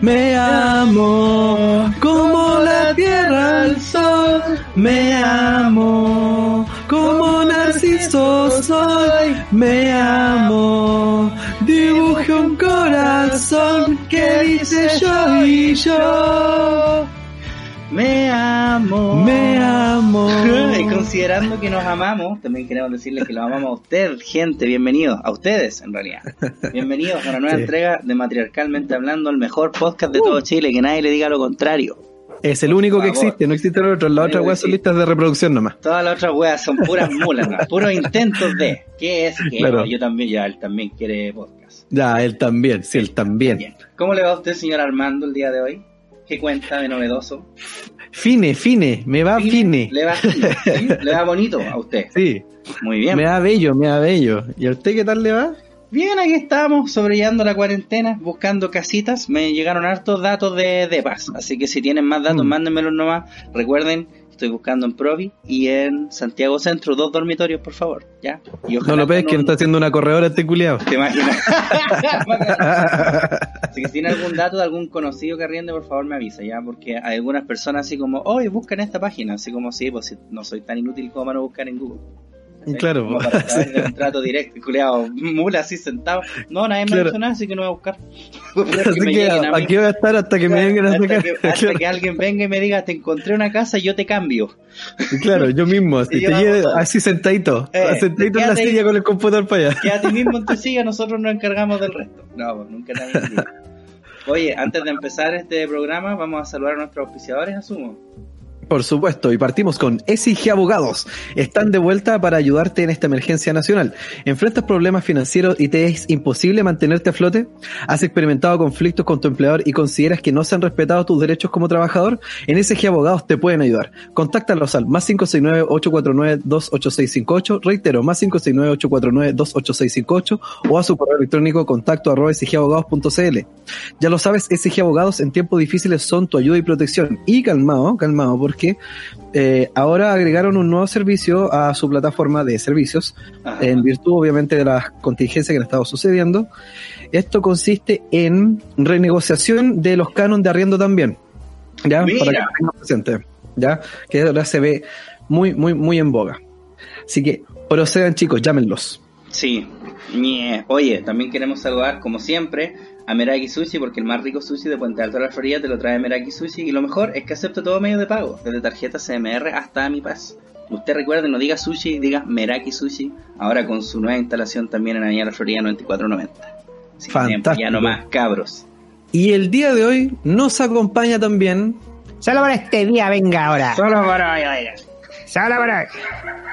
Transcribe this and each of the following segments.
Me amo como la tierra al sol. Me amo como narciso soy. Me amo. Dibuje un corazón que dice yo y yo. Me amo. Me amo. Y considerando que nos amamos, también queremos decirles que lo amamos a usted, gente. Bienvenidos. A ustedes, en realidad. Bienvenidos a una nueva Sí. entrega de Matriarcalmente Hablando, el mejor podcast de todo Chile. Que nadie le diga lo contrario. Es el único que existe, no existe el otro. Las otras weas son listas de reproducción nomás. Todas las otras weas son puras mulas, ¿no? puros intentos de. ¿Qué es? que Claro. Yo también, ya, él también quiere podcast. Ya, él también, sí, él también. ¿Cómo le va a usted, señor Armando, el día de hoy? ¿Qué cuenta de novedoso? Fine, fine, me va fine. ¿Le va, ¿sí? ¿Le va bonito a usted? Sí, Muy bien. me da bello, me da bello. ¿Y a usted qué tal le va? Bien, aquí estamos, sobrellevando la cuarentena, buscando casitas. Me llegaron hartos datos de Depas, así que si tienen más datos, Mm. mándenmelos nomás. Recuerden, estoy buscando en Provi y en Santiago Centro, dos dormitorios, por favor, ¿ya? Y No lo ves que un- está haciendo una corredora este culiado. ¿Te imaginas? así que si tiene algún dato de algún conocido que arriende, por favor me avisa, ¿ya? Porque hay algunas personas así como, hoy buscan esta página, así como, sí, pues si no soy tan inútil como para no buscar en Google. Claro, Como para un trato directo, culeado, mula así sentado. No, nadie me Claro. ha dicho nada, así que no voy a buscar. Así que a aquí voy a estar hasta que me vengan a sacar. que, hasta que alguien venga y me diga, te encontré una casa y yo te cambio. Claro, yo mismo, así Y te lleve así sentadito, Eh, sentadito en la silla con el computador para allá. Quédate mismo en tu silla, nosotros nos encargamos del resto. No, pues nunca dicho. Oye, antes de empezar este programa, vamos a saludar a nuestros auspiciadores, asumo. Por supuesto, y partimos con SIG Abogados. Están de vuelta para ayudarte en esta emergencia nacional. ¿Enfrentas problemas financieros y te es imposible mantenerte a flote? ¿Has experimentado conflictos con tu empleador y consideras que no se han respetado tus derechos como trabajador? En SIG Abogados te pueden ayudar. Contáctalos al más 569-849-28658, reitero, más 569-849-28658 o a su correo electrónico contacto arroba sigabogados.cl. Ya lo sabes, SG Abogados en tiempos difíciles son tu ayuda y protección. Y calmado, calmado, porque eh, ahora agregaron un nuevo servicio a su plataforma de servicios, Ajá. en virtud obviamente de las contingencias que han estado sucediendo. Esto consiste en renegociación de los canon de arriendo también. ¿Ya? Mira. Para que presente. ¿Ya? Que ahora se ve muy, muy, muy en boga. Así que procedan chicos, llámenlos. Sí. Oye, también queremos saludar, como siempre, a Meraki Sushi, porque el más rico sushi de Puente Alto de la Florida te lo trae Meraki Sushi. Y lo mejor es que acepta todo medio de pago, desde tarjeta CMR hasta Mi Paz. Usted recuerde, no diga sushi, diga Meraki Sushi, ahora con su nueva instalación también en Avenida La Florida 9490. Sí, Fantástico. Ya no más, cabros. Y el día de hoy nos acompaña también Solo para este día, venga ahora. Solo para hoy, oiga. Para.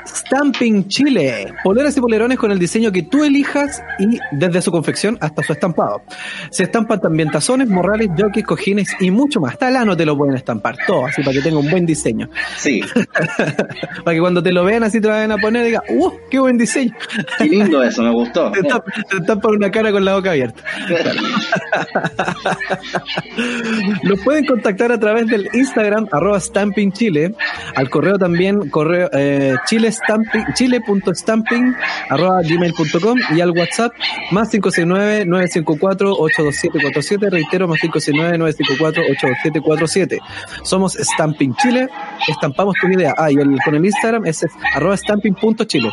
Stamping Chile. Poleras y polerones con el diseño que tú elijas y desde su confección hasta su estampado. Se estampan también tazones, morrales, jockeys, cojines y mucho más. Hasta el ano te lo pueden estampar todo, así para que tenga un buen diseño. Sí, Para que cuando te lo vean así te vayan a poner y digan, ¡uh! ¡Qué buen diseño! qué lindo eso, me gustó. Te estampan, te estampan una cara con la boca abierta. Los pueden contactar a través del Instagram arroba Stamping Chile, al correo también correo eh, chile stamping, chile.stamping arroba gmail.com y al WhatsApp más 569-954-82747, reitero más 569-954-82747. Somos Stamping Chile, estampamos tu idea. Ah, y con el Instagram es arroba stamping.chile.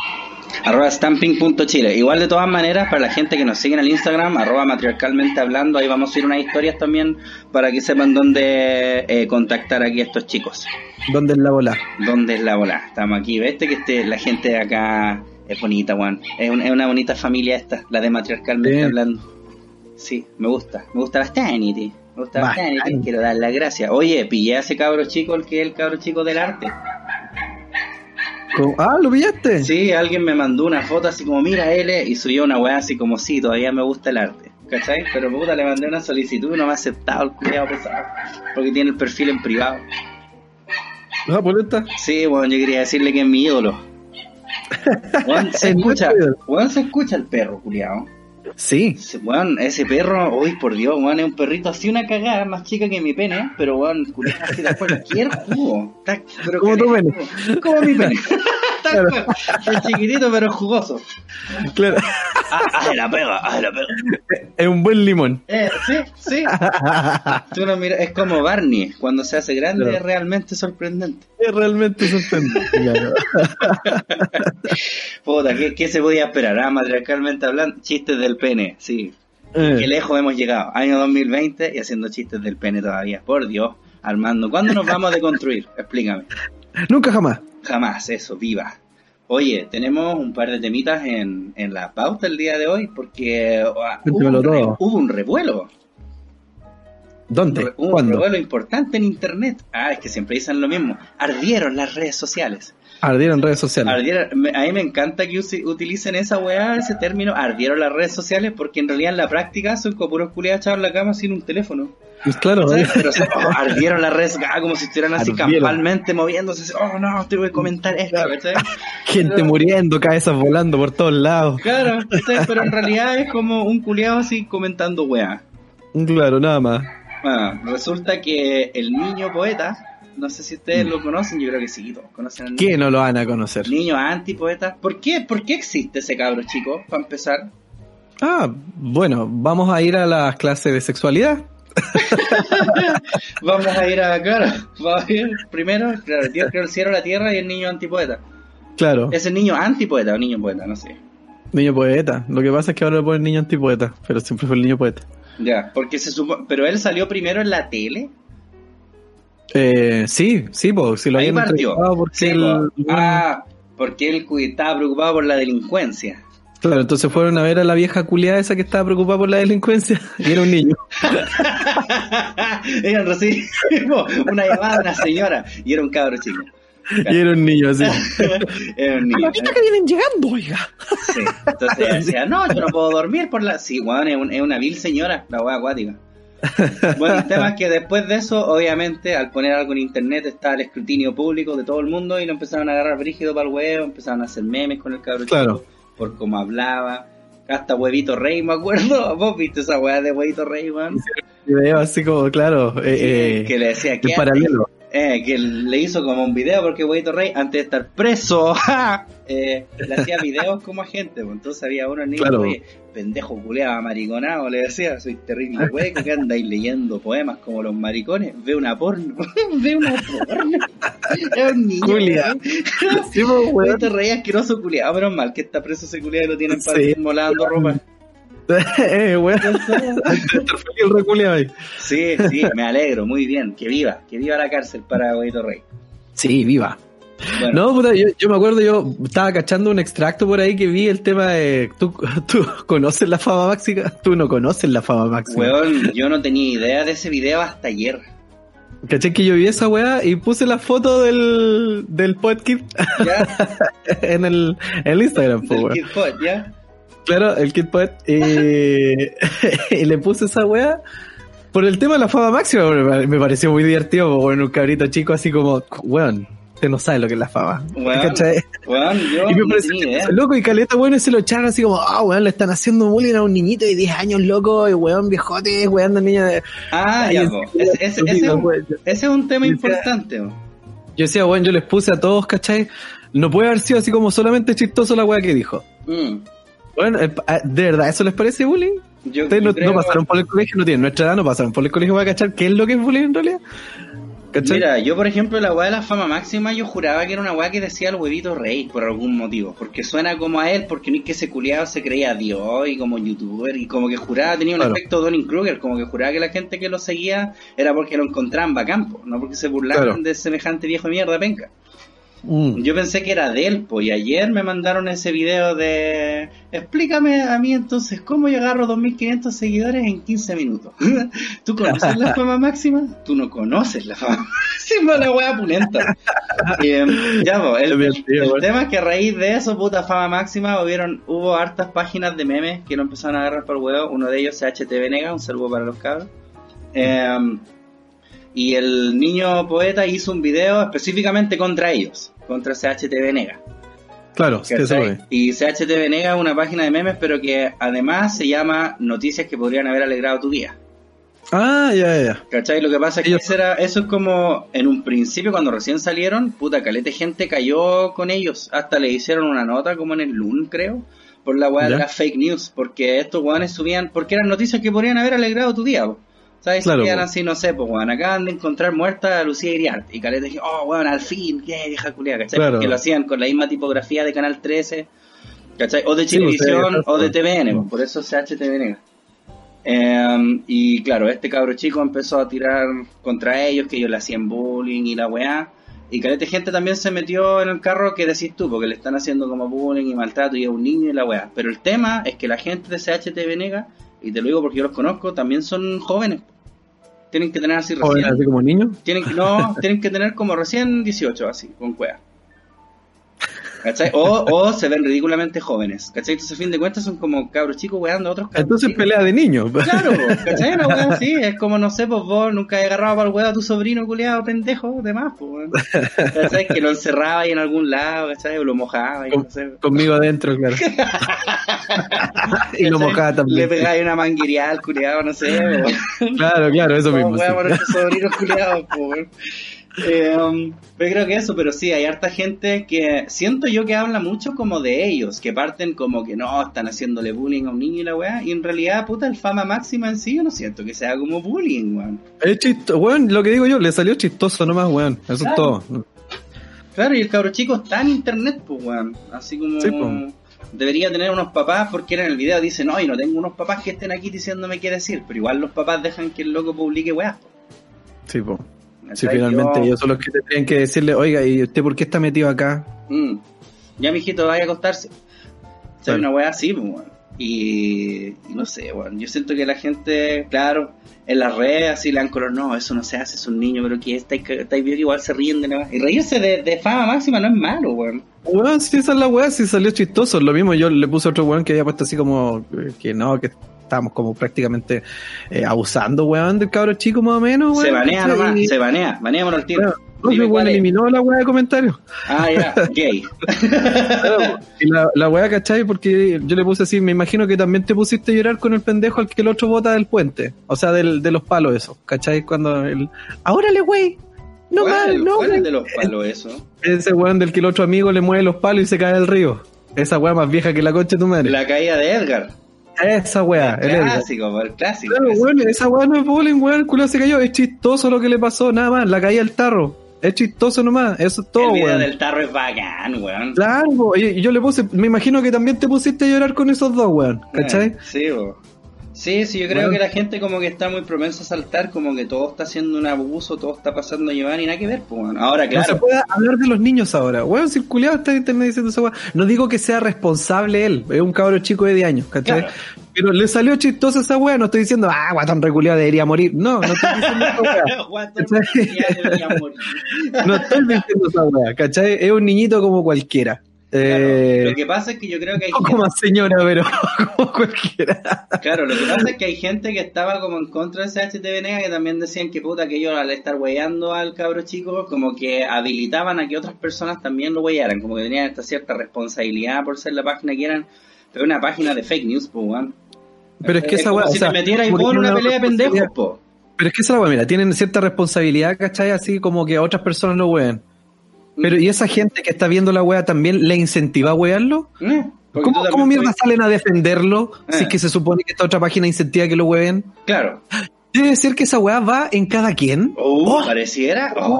arroba stamping.chile. Igual de todas maneras, para la gente que nos sigue en el Instagram, arroba matriarcalmente hablando, ahí vamos a ir unas historias también para que sepan dónde eh, contactar aquí a estos chicos. ¿Dónde es la bola? ¿Dónde es la bola? Estamos aquí. ¿Viste que este, la gente de acá es bonita, Juan? Es, un- es una bonita familia esta, la de matriarcalmente hablando. Sí, me gusta. Me gusta bastante. Me gusta bastante. Bastante. Quiero dar las gracias. Oye, pillé a ese cabro chico, el que es el cabro chico del arte. ¿Cómo? Ah, ¿lo pillaste? Sí, alguien me mandó una foto así como, mira, él, y subió una weá así como, sí, todavía me gusta el arte. ¿cachai? Pero puta, le mandé una solicitud y no me ha aceptado el culiado pesado. Porque tiene el perfil en privado. ¿La polenta? Sí, bueno, yo quería decirle que es mi ídolo. Weón, se Es escucha, weón, se escucha el perro, culiado. Sí. Weón, ese perro, uy, por Dios, weón, es un perrito así una cagada más chica que mi pene, pero weón, culiado, así de cualquier jugo. Está- pero Como tu pene. Como mi pene. Tal cual. Es chiquitito pero jugoso. Claro. Ah, ah, la pega, ah, la pega. es un buen limón. Eh, sí, sí. Tú lo miras, es como Barney, cuando se hace grande Claro. es realmente sorprendente. Es realmente sorprendente. Claro. Puta, ¿qué, qué se podía esperar? Ah, matriarcalmente hablando, chistes del pene, sí. Qué Eh, lejos hemos llegado. Año 2020 y haciendo chistes del pene todavía. Por Dios, Armando, ¿cuándo nos vamos a deconstruir? Explícame. Nunca jamás. Jamás, eso, viva. Oye, tenemos un par de temitas en, en la pauta el día de hoy porque ah, hubo, un re- todo. hubo un revuelo. Un, ¿Dónde? re- un ¿Cuándo? revuelo importante en internet. Ah, es que siempre dicen lo mismo. Ardieron las redes sociales. Ardieron redes sociales. Ardieron, a mí me encanta que utilicen esa weá, ese término, ardieron las redes sociales, porque en realidad en la práctica son como puros culiados echados en la cama sin un teléfono. Pues claro, ¿Sabes? Pero son- oh, ardieron las redes ah, como si estuvieran así Ardieron. campalmente moviéndose. Oh no, tengo que comentar esto, ¿cachai? gente muriendo, cabezas volando por todos lados. Claro, ¿cachai? pero en realidad es como un culiado así comentando weá. Claro, nada más. Bueno, resulta que el niño poeta, no sé si ustedes lo conocen, yo creo que sí, todos conocen. ¿Qué no lo van a conocer? Niño antipoeta. ¿Por qué? ¿Por qué existe ese cabro chico? Para empezar. Ah, bueno, vamos a ir a las clases de sexualidad. Vamos a ir a, claro, vamos a ir primero, claro, Dios creó el cielo, la tierra y el niño antipoeta. Claro, ¿Es el niño antipoeta o niño poeta? No sé. niño poeta. Lo que pasa es que ahora le ponen niño antipoeta, pero siempre fue el niño poeta. Ya, porque se supone... Pero él salió primero en la tele. Eh, sí, sí, pues si lo Ahí partió. entrevistado porque Sí, él- po. Ah, porque él estaba preocupado por la delincuencia. Claro, entonces fueron a ver a la vieja culiada esa que estaba preocupada por la delincuencia y era un niño. Ellos recibimos una llamada de una señora y era un cabro chico. Y era un niño así. Era un niño. que vienen llegando, oiga. Sí. Entonces ella decía, no, yo no puedo dormir por la... Sí, weón, es, un- es una vil señora, la wea acuática. Bueno, el tema es que después de eso, obviamente, al poner algo en internet está el escrutinio público de todo el mundo y lo empezaron a agarrar brígido para el huevo, empezaron a hacer memes con el cabro Claro. chico por cómo hablaba. Hasta Huevito Rey, me acuerdo. ¿Vos viste esa weá de Huevito Rey, weón? Video así como, claro, eh, eh, que le decía que paralelo. Eh, que le hizo como un video porque Huevito Rey, antes de estar preso, ¡ja! eh, le hacía videos como agente. Pues, entonces había uno niño, Claro. oye, pendejo culeado, mariconado, le decía, soy terrible hueco que andáis leyendo poemas como los maricones, ve una porno, ve una porno. Es un niño. Culia. pues. Huevito Rey asqueroso culeado, pero mal que está preso ese culeado y lo tienen para Sí. ir molando ropa. eh, ahí. Sí, sí, me alegro, muy bien, que viva, que viva la cárcel para Huevito Rey. Sí, viva. Bueno, No, puta, yo, yo me acuerdo, yo estaba cachando un extracto por ahí que vi el tema de. ¿Tú, tú conoces la fama máxima? Tú no conoces la fama máxima. Weón, yo no tenía idea de ese video hasta ayer. Caché que yo vi esa weá y puse la foto del, del podcast en el, en el Instagram, po, weón. Pod, ¿ya? Claro, el Kid Poet. Y, y le puse esa weá por el tema de la fama máxima. Me pareció muy divertido, weón, un cabrito chico así como, weón, usted no sabe lo que es la fama. Weón, yo Y me pareció idea. loco y caleta, weón, y se lo echaron así como, ah, weón, le están haciendo bullying a un niñito de 10 años, loco, y weón, viejote, weón, de niña de... Ah, ya. Ese, ese- ese es un, tema importante. po. Yo decía, weón, yo les puse a todos, ¿cachai? No puede haber sido así como solamente chistoso la weá que dijo. Mm. Bueno, eh, ah, ¿de verdad eso les parece bullying? Yo, Ustedes no, creo- no pasaron por el colegio, no tienen nuestra edad, no pasaron por el colegio para cachar qué es lo que es bullying en realidad. ¿Cachai? Mira, yo por ejemplo la weá de la fama máxima yo juraba que era una weá que decía el huevito rey por algún motivo, porque suena como a él, porque no es que ese culiado se creía Dios y como youtuber y como que juraba, tenía un Claro. efecto Donning Kruger, como que juraba que la gente que lo seguía era porque lo encontraban bacán, no porque se burlaban Claro. de semejante viejo de mierda penca. Mm. Yo pensé que era de él, pues, y ayer me mandaron ese video de... Explícame a mí entonces cómo yo agarro 2.500 seguidores en 15 minutos. ¿Tú conoces la fama máxima? Tú no conoces la fama máxima, la wea pulenta. Em, ya, el, el tema es que a raíz de eso, puta fama máxima, hubieron, hubo hartas páginas de memes que lo empezaron a agarrar por el huevo. Uno de ellos, CHTV Nega, un saludo para los cabros. Em, y el niño poeta hizo un video específicamente contra ellos, contra CHTV Nega. Claro, que es. Y CHTV Nega es una página de memes, pero que además se llama Noticias que podrían haber alegrado tu día. Ah, ya, ya. ¿Cachai? Lo que pasa es que eso, era- eso es como en un principio, cuando recién salieron, puta calete gente cayó con ellos. Hasta le hicieron una nota, como en el LUN, creo, por la weá de las fake news. Porque estos weones subían, porque eran noticias que podrían haber alegrado tu día. po. ¿Sabes? Claro, po. así, no sé, pues weón, acaban de encontrar muerta a Lucía Iriart. Y calete dije, oh weón, al fin, qué vieja culia, ¿cachai? Claro. Porque lo hacían con la misma tipografía de Canal 13, ¿cachai? O de pues, Chilevisión, sí, o de. TVN, pues, por eso CHTV Nega. Eh, y claro, este cabro chico empezó a tirar contra ellos, que ellos le hacían bullying y la weá. Y calete gente también se metió en el carro que decís tú, porque le están haciendo como bullying y maltrato y es un niño y la weá. Pero el tema es que la gente de CHTV Nega, y te lo digo porque yo los conozco, también son jóvenes. Tienen que tener así recién. así como niño. Tienen no, tienen que tener como recién 18, así, con cueva. ¿Cachai? O, o se ven ridículamente jóvenes. ¿Cachai? Entonces, a fin de cuentas, son como cabros chicos weando a otros cabros Entonces chicos. pelea de niños. Claro, ¿cachai? Una wea así, es como, no sé, pues vos nunca has agarrado para el huevo a tu sobrino culiado pendejo, de más, pues, weón. ¿cachai? Que lo encerraba ahí en algún lado, ¿cachai? O lo mojaba, y no sé. Conmigo adentro, claro. y lo mojaba Le también. pegáis una manguería al culiado, no sé, weón. Claro, claro, eso mismo. sí. estos sobrinos culiados, po, weón. Eh, um, yo creo que eso, pero sí, hay harta gente que siento yo que habla mucho como de ellos, que parten como que no, están haciéndole bullying a un niño y la weá, y en realidad, puta, el fama máxima en sí, yo no siento que sea como bullying, weón. Es chistoso, weón, lo que digo yo, le salió chistoso nomás, weón. Eso Claro. es todo. Claro, y el cabro chico está en internet, pues, weón. Así como Sí, debería tener unos papás, porque en el video dice, no, y no tengo unos papás que estén aquí diciéndome qué decir, pero igual los papás dejan que el loco publique weá. Sí, po. Sí, finalmente Yo- ellos son los que tendrían que decirle, oiga, ¿y usted por qué está metido acá? Mm. Ya, mijito, vaya a acostarse. O sea, Claro. una weá así, pues, weón. Y, y no sé, weón. Yo siento que la gente, claro, en las redes así le dan color, no, eso no se hace, es un niño, pero que está está que igual se ríen de nada. Y reírse de, de fama máxima no es malo, weón. Weón, sí, esa es la weá, sí salió chistoso. Lo mismo yo le puse a otro weón que había puesto así como eh, que no, que estábamos como prácticamente eh, abusando, weón, del cabro chico más o menos, weón. se banea nomás, Y- se banea, baneémonos al tiro. Bueno, no, Dime weón eliminó la weá de comentarios. Ah, ya, gay. y la, la weá, ¿cachai? Porque yo le puse así, me imagino que también te pusiste a llorar con el pendejo al que el otro bota del puente. O sea, del, de los palos esos, ¿cachai? Cuando el... ¡Árale, güey! No ¿Cuál mal, el- no, ¿Cuál es de los palos eso? Ese weón del que el otro amigo le mueve los palos y se cae al río. Esa weá más vieja que la concha de tu madre. La caída de Edgar. Esa weá, el clásico, el clásico. Claro, ese. weón, esa weá no es bullying, weón, el culo se cayó. Es chistoso lo que le pasó, nada más. La caída del tarro. Es chistoso nomás, eso es todo, el video weón. del tarro es bacán, weón. Claro, y yo le puse, me imagino que también te pusiste a llorar con esos dos, weón, ¿cachai? Eh, Sí, bo. Sí, sí, yo creo Bueno. que la gente como que está muy propensa a saltar, como que todo está haciendo un abuso, todo está pasando a llevar y nada que ver, pues bueno. Ahora, No se claro, puede hablar de los niños ahora. Weón, culiado está en internet diciendo esa weá. No digo que sea responsable él, es un cabro chico de 10 años, ¿cachai? Claro. Pero le salió chistosa esa weá, no estoy diciendo, ah, guatón reculeado debería morir. No, no estoy diciendo esa weá. Guatón, debería morir. No estoy diciendo esa weá, ¿cachai? Es un niñito como cualquiera. Claro, Eh, Lo que pasa es que yo creo que hay gente, más señora, pero como cualquiera. claro, lo que pasa es que hay gente que estaba como en contra de CHTV Nega que también decían que puta que ellos al estar weyando al cabro chico como que habilitaban a que otras personas también lo weyaran, como que tenían esta cierta responsabilidad por ser la página que eran, pero una página de fake news, pues weón. Pero es que esa como weá, si o sea, te metieras como vos en una pelea de pendejos, po. Pero es que esa weá, mira, tienen cierta responsabilidad, ¿cachai? Así como que a otras personas lo ween. Pero ¿y esa gente que está viendo la weá también le incentiva a wearlo? Eh, ¿Cómo, cómo mierda puedes- salen a defenderlo si Eh. es que se supone que esta otra página incentiva que lo hueven? Claro. Debe ser que esa weá va en cada quien. Oh, pareciera, oh,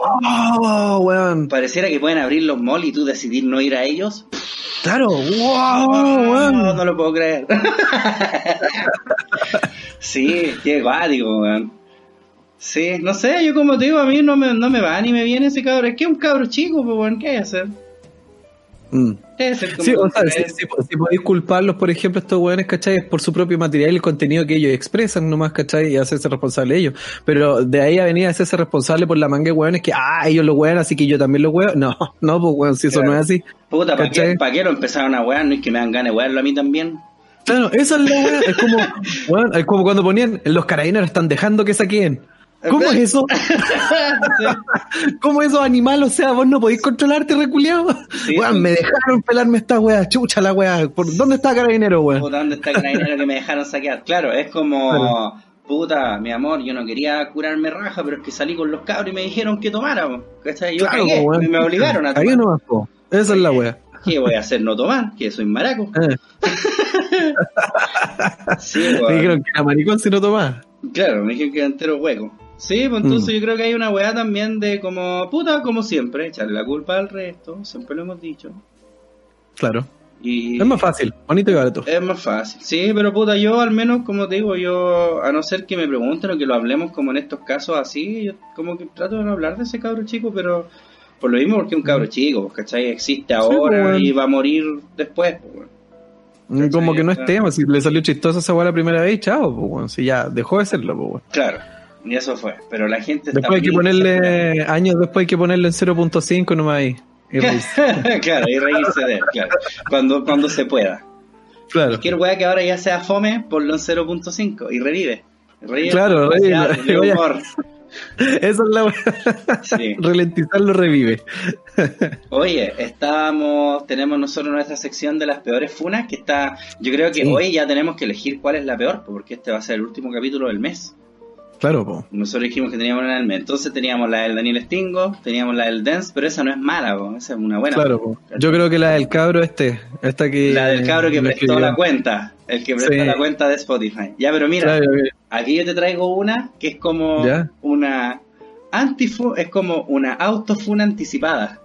Oh, weón. pareciera que pueden abrir los malls y tú decidir no ir a ellos. Claro, wow, no, weón. no lo puedo creer. sí, qué guático, weón. Sí, no sé, yo como te digo, a mí no me, no me va ni me viene ese cabro. Es que es un cabro chico, pues, bueno, ¿qué hay que hacer? Mm. Sí, o sea, si, tres. si- si podéis culparlos, por ejemplo, estos weones, ¿cachai? Es por su propio material y el contenido que ellos expresan nomás, ¿cachai? Y hacerse responsable ellos. Pero de ahí a venir a hacerse responsable por la manga de weones que, ah, ellos lo wean, así que yo también lo weo. No, no, pues weón, si eso no es así. Puta, ¿para qué, qué lo empezaron a wear? No es que me dan ganas de wearlo a mí también. Claro, esa es la wea. Es como, weón, es como cuando ponían, los carabineros están dejando que saquen. ¿Cómo es eso? ¿Cómo esos animales? O sea, vos no podéis controlarte, reculeado. Sí. Weón, me dejaron pelarme esta wea, chucha la wea. ¿Por dónde está carabinero, weón? Puta, ¿dónde está el carabinero que me dejaron saquear? Claro, es como, Claro. puta, mi amor, yo no quería curarme raja, pero es que salí con los cabros y me dijeron que tomáramos. ¿Cachai? Yo Claro, cagué, weón. me obligaron a Ahí tomar. nomás, po. Esa es la wea. ¿Qué voy a hacer? ¿No tomar? Que soy maraco. Eh, Sí, me weón. dijeron que era maricón si no tomaba. Claro, me dijeron que era entero hueco. Sí, pues entonces Mm. yo creo que hay una weá también de como, puta, como siempre, echarle la culpa al resto, siempre lo hemos dicho. Claro. Y Es más fácil, bonito y barato. Es más fácil, sí, pero puta, yo al menos, como te digo, yo, a no ser que me pregunten o que lo hablemos como en estos casos así, yo como que trato de no hablar de ese cabro chico, pero por lo mismo porque es un cabro chico, pues, ¿cachai? Existe ahora pues, y va a morir después, pues. Mm, Como que no es tema, si le salió chistoso esa wea la primera vez, chao, pues. Si ya dejó de serlo, pues. Claro, y eso fue, pero la gente está Después hay que ponerle, años después hay que ponerle en 0.5 nomás ahí. Y reírse. claro, y reírse de él, claro, cuando, cuando se pueda. claro. Cualquier weá que ahora ya sea fome, ponlo en 0.5 y revive. Revive Claro, revive, humor. Esa es la. Sí. Ralentizarlo revive. Oye, estábamos, tenemos nosotros nuestra sección de las peores funas, que está, yo creo que Sí. hoy ya tenemos que elegir cuál es la peor, porque este va a ser el último capítulo del mes. Claro, po. Nosotros dijimos que teníamos una del mes, entonces teníamos la del Daniel Stingo, teníamos la del Dance, pero esa no es mala, po, esa es una buena. Claro, po. Yo creo que la del cabro este, esta que... La del cabro que prestó escribió. la cuenta, el que prestó Sí. la cuenta de Spotify. Ya, pero mira, Claro, aquí yo te traigo una que es como Ya. una antifu, es como una autofuna anticipada.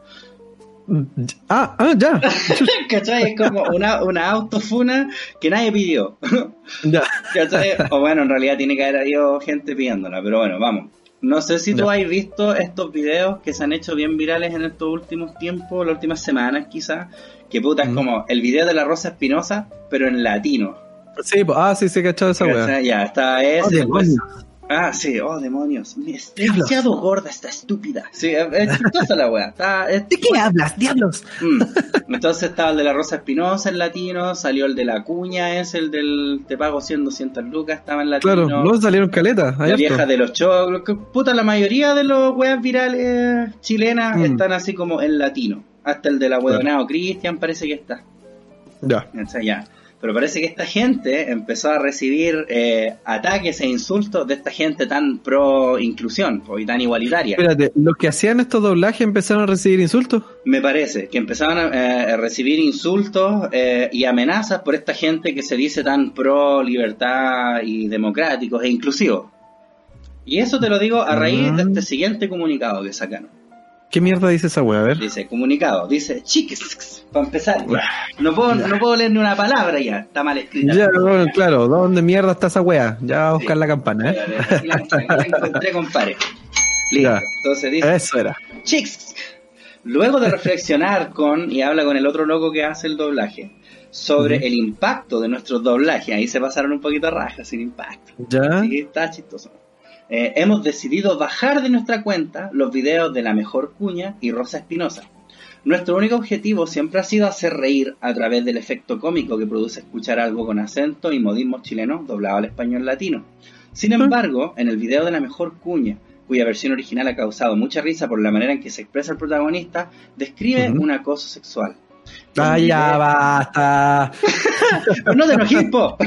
Ah, ah, ya. ¿Cachai? Es como una, una autofuna que nadie pidió. ya. ¿Cachai? O bueno, en realidad tiene que haber habido gente pidiéndola, pero bueno, vamos. No sé si tú Ya. has visto estos videos que se han hecho bien virales en estos últimos tiempos, las últimas semanas quizás, que puta es Mm. como el video de la Rosa Espinosa, pero en latino. Sí, ah, sí, se cachado esa. ¿Cachai? Ya, está ese. Oh, demonios. Ah, sí, oh demonios. Es Diablos. demasiado gorda esta estúpida. Sí, es, es chistosa la es- ¿De qué hablas, diablos? Mm. Entonces estaba el de la Rosa Espinosa en latino, salió el de la cuña, es el del te pago 100, 200 lucas, estaba en latino. Claro, no salieron caletas. la vieja de los choclos, que puta, la mayoría de los weas virales chilenas Mm. están así como en latino. Hasta el de la huevonao Cristian parece que está. Ya. O sea, ya. Pero parece que esta gente empezó a recibir eh, ataques e insultos de esta gente tan pro inclusión y tan igualitaria. Espérate, los que hacían estos doblajes empezaron a recibir insultos. Me parece que empezaban a, eh, recibir insultos eh, y amenazas por esta gente que se dice tan pro libertad y democráticos e inclusivos. Y eso te lo digo a raíz de Mm. este siguiente comunicado que sacaron. ¿Qué mierda dice esa wea? A ver. Dice, comunicado, dice, chiques, para empezar. No puedo, no puedo leer ni una palabra ya, está mal escrita. Ya, bueno, claro, ¿dónde mierda está esa wea? Ya va a buscar Sí. la campana, ¿eh? La, encontré, compadre. Listo. Ya. Entonces dice, Eso era. Chicks. Luego de reflexionar con, y habla con el otro loco que hace el doblaje, sobre el impacto de nuestros doblajes, ahí se pasaron un poquito a raja, sin impacto. Ya. Sí, está chistoso. Eh, hemos decidido bajar de nuestra cuenta los videos de La Mejor Cuña y Rosa Espinosa. Nuestro único objetivo siempre ha sido hacer reír a través del efecto cómico que produce escuchar algo con acento y modismos chilenos doblado al español latino. Sin embargo, en el video de La Mejor Cuña, cuya versión original ha causado mucha risa por la manera en que se expresa el protagonista, describe Ujú. un acoso sexual. Ah, ya basta. No te enojes, po.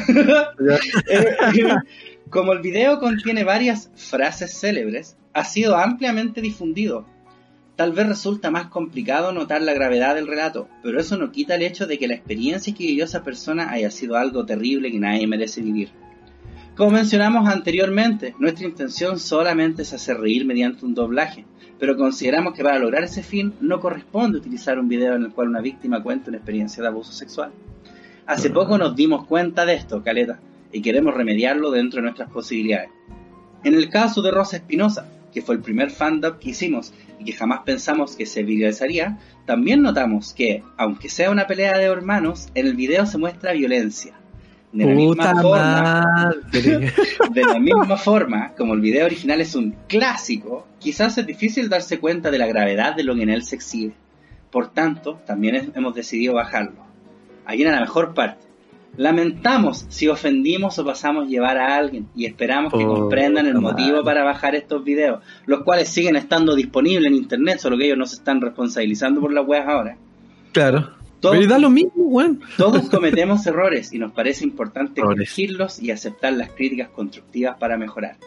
Como el video contiene varias frases célebres, ha sido ampliamente difundido. Tal vez resulta más complicado notar la gravedad del relato, pero eso no quita el hecho de que la experiencia que vivió esa persona haya sido algo terrible que nadie merece vivir. Como mencionamos anteriormente, nuestra intención solamente es hacer reír mediante un doblaje, pero consideramos que para lograr ese fin no corresponde utilizar un video en el cual una víctima cuenta una experiencia de abuso sexual. Hace poco nos dimos cuenta de esto, Caleta, y queremos remediarlo dentro de nuestras posibilidades. En el caso de Rosa Espinosa, que fue el primer fandom que hicimos y que jamás pensamos que se viralizaría, también notamos que, aunque sea una pelea de hermanos, en el video se muestra violencia. De la, misma forma, de la misma forma, como el video original es un clásico, quizás es difícil darse cuenta de la gravedad de lo que en él se exhibe. Por tanto, también hemos decidido bajarlo. Ahí viene la mejor parte. Lamentamos si ofendimos o pasamos a llevar a alguien y esperamos que Puta comprendan el motivo madre. para bajar estos videos, los cuales siguen estando disponibles en internet, solo que ellos no se están responsabilizando por las weas ahora. Claro. Todo- Pero da lo mismo, weón. Todos cometemos errores y nos parece importante Errores. corregirlos y aceptar las críticas constructivas para mejorar.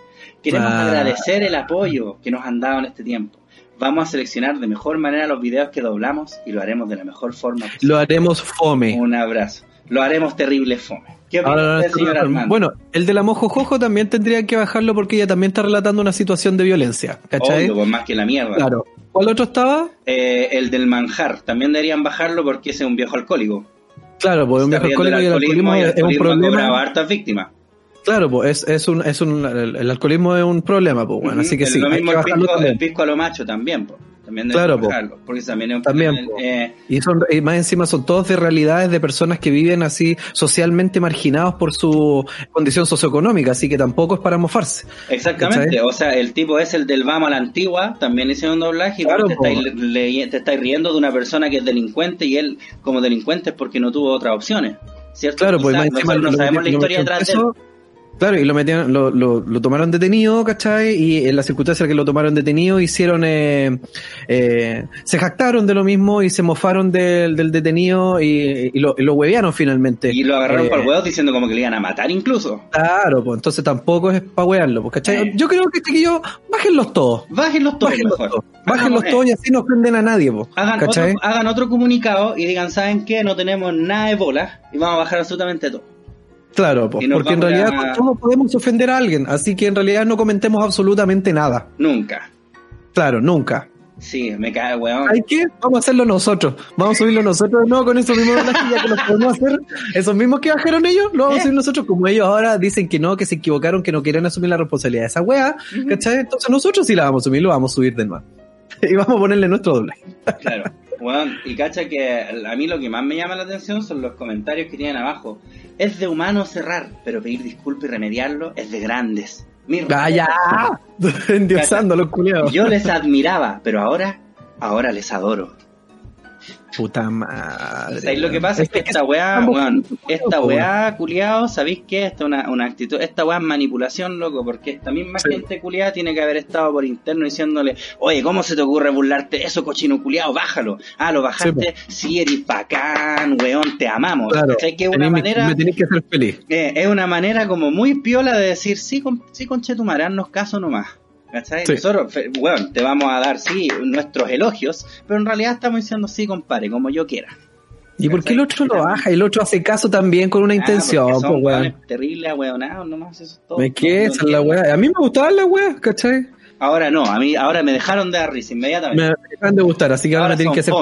Queremos agradecer el apoyo que nos han dado en este tiempo. Vamos a seleccionar de mejor manera los videos que doblamos y lo haremos de la mejor forma posible. Lo haremos fome. Un abrazo. Lo haremos terrible fome. ¿Qué Ahora, usted, señor Armando? bueno, el de la Mojo Jojo también tendría que bajarlo porque ella también está relatando una situación de violencia. ¿Cachai? Obvio, pues más que la mierda. Claro. ¿Cuál otro estaba? Eh, el del manjar. También deberían bajarlo porque ese es un viejo alcohólico. Claro, pues un viejo alcohólico y el alcoholismo y el es un alcoholismo ha cobrado problema. hartas víctimas. Claro, pues es, es un, es un, el, el alcoholismo es un problema, pues bueno, así que Es sí, Lo hay mismo que el pisco, el pisco a lo macho también, po. También Claro, po. porque también es un También, eh, Y son, y más encima son todos de realidades de personas que viven así socialmente marginados por su condición socioeconómica, así que tampoco es para mofarse. Exactamente, o sea, el tipo es el del vamos a la antigua, también hicieron un doblaje y te, estáis, le- te estáis riendo de una persona que es delincuente y él como delincuente es porque no tuvo otras opciones, ¿cierto? Claro, pues no sabemos la historia detrás de él. Claro, y lo metieron, lo, lo, lo tomaron detenido, ¿cachai? Y en la circunstancia que lo tomaron detenido hicieron, eh, eh, se jactaron de lo mismo y se mofaron del, del detenido y, y lo, y lo huevearon finalmente. Y lo agarraron Eh, por huevos diciendo como que le iban a matar incluso. Claro, pues entonces tampoco es para huearlo, pues, ¿cachai? Eh. Yo creo que chiquillos, bájenlos todos. Bájenlos todos Bájenlos mejor. todos. Bájenlos todos y así no ofenden a nadie, pues. Hagan otro, ¿Cachai? hagan otro comunicado y digan, ¿saben qué? No tenemos nada de bola y vamos a bajar absolutamente todo. Claro, porque en realidad a- con todo podemos ofender a alguien, así que en realidad no comentemos absolutamente nada. Nunca. Claro, nunca. Sí, me cae, weón. ¿Hay que? Vamos a hacerlo nosotros. Vamos a subirlo nosotros de nuevo con esos mismos ya que los podemos hacer. Esos mismos que bajaron ellos, lo vamos a subir nosotros. Como ellos ahora dicen que no, que se equivocaron, que no querían asumir la responsabilidad de esa wea, ¿cachai? Entonces nosotros sí la vamos a subir, lo vamos a subir de nuevo. Y vamos a ponerle nuestro doblaje. Claro. Weón, y cacha que a mí lo que más me llama la atención son los comentarios que tienen abajo. Es de humano cerrar, pero pedir disculpas y remediarlo es de grandes. Mis ¡Vaya! Endiosando a los culiados. Yo les admiraba, pero ahora, ahora les adoro. Puta madre. ¿Sabéis lo que pasa? Es que esta weá, weón, esta weá, culiado, ¿sabéis qué? Esta es una, una actitud, esta weá es manipulación, loco, porque esta misma Sí. gente culiada tiene que haber estado por interno diciéndole, oye, ¿cómo se te ocurre burlarte de eso, cochino culiado? Bájalo. Ah, lo bajaste, sí, eres bacán, weón, te amamos. Claro. Que es una manera, Me tenés que hacer feliz. eh, es una manera como muy piola de decir, sí, con, sí, conchetumare, haznos caso nomás. ¿Cachai? Sí. Nosotros, weón, te vamos a dar, sí, nuestros elogios, pero en realidad estamos diciendo, sí, compadre, como yo quiera. ¿Y por qué el otro lo baja? Y el otro hace caso también con una Ah, intención, pues, weón. ahueonados, nomás, eso es todo. Me no es la weá. A mí me gustaban las weas, ¿cachai? Ahora no, a mí, ahora me dejaron de dar risa inmediatamente. Me dejan de gustar, así que ahora, Ahora tienen que hacer.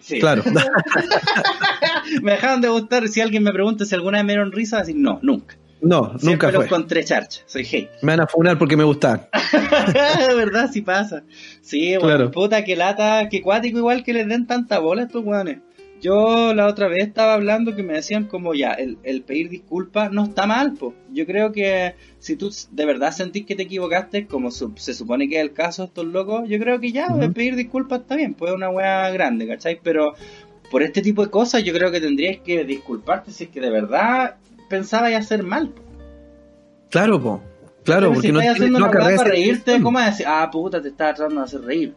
Sí. Claro. me dejaron de gustar. Si alguien me pregunta si alguna vez me dieron risa, decir no, nunca. No, Siempre nunca los fue. encontré charcha, soy hate. Me van a funar porque me gustaban. de verdad, sí pasa. Sí, bueno, Claro. puta, que lata, que cuático igual que les den tanta bola a estos weones. Yo la otra vez estaba hablando que me decían como ya, el, el pedir disculpas no está mal, po. Yo creo que si tú de verdad sentís que te equivocaste, como su- se supone que es el caso de estos locos, yo creo que ya, el pedir disculpas está bien, pues es una wea grande, ¿cachai? Pero por este tipo de cosas yo creo que tendrías que disculparte si es que de verdad pensabas hacer mal. po. Claro, po. Claro, Pero porque si no, estás haciendo no una para reírte, intención. ¿cómo vas a decir? Ah, puta, te estaba tratando de hacer reír.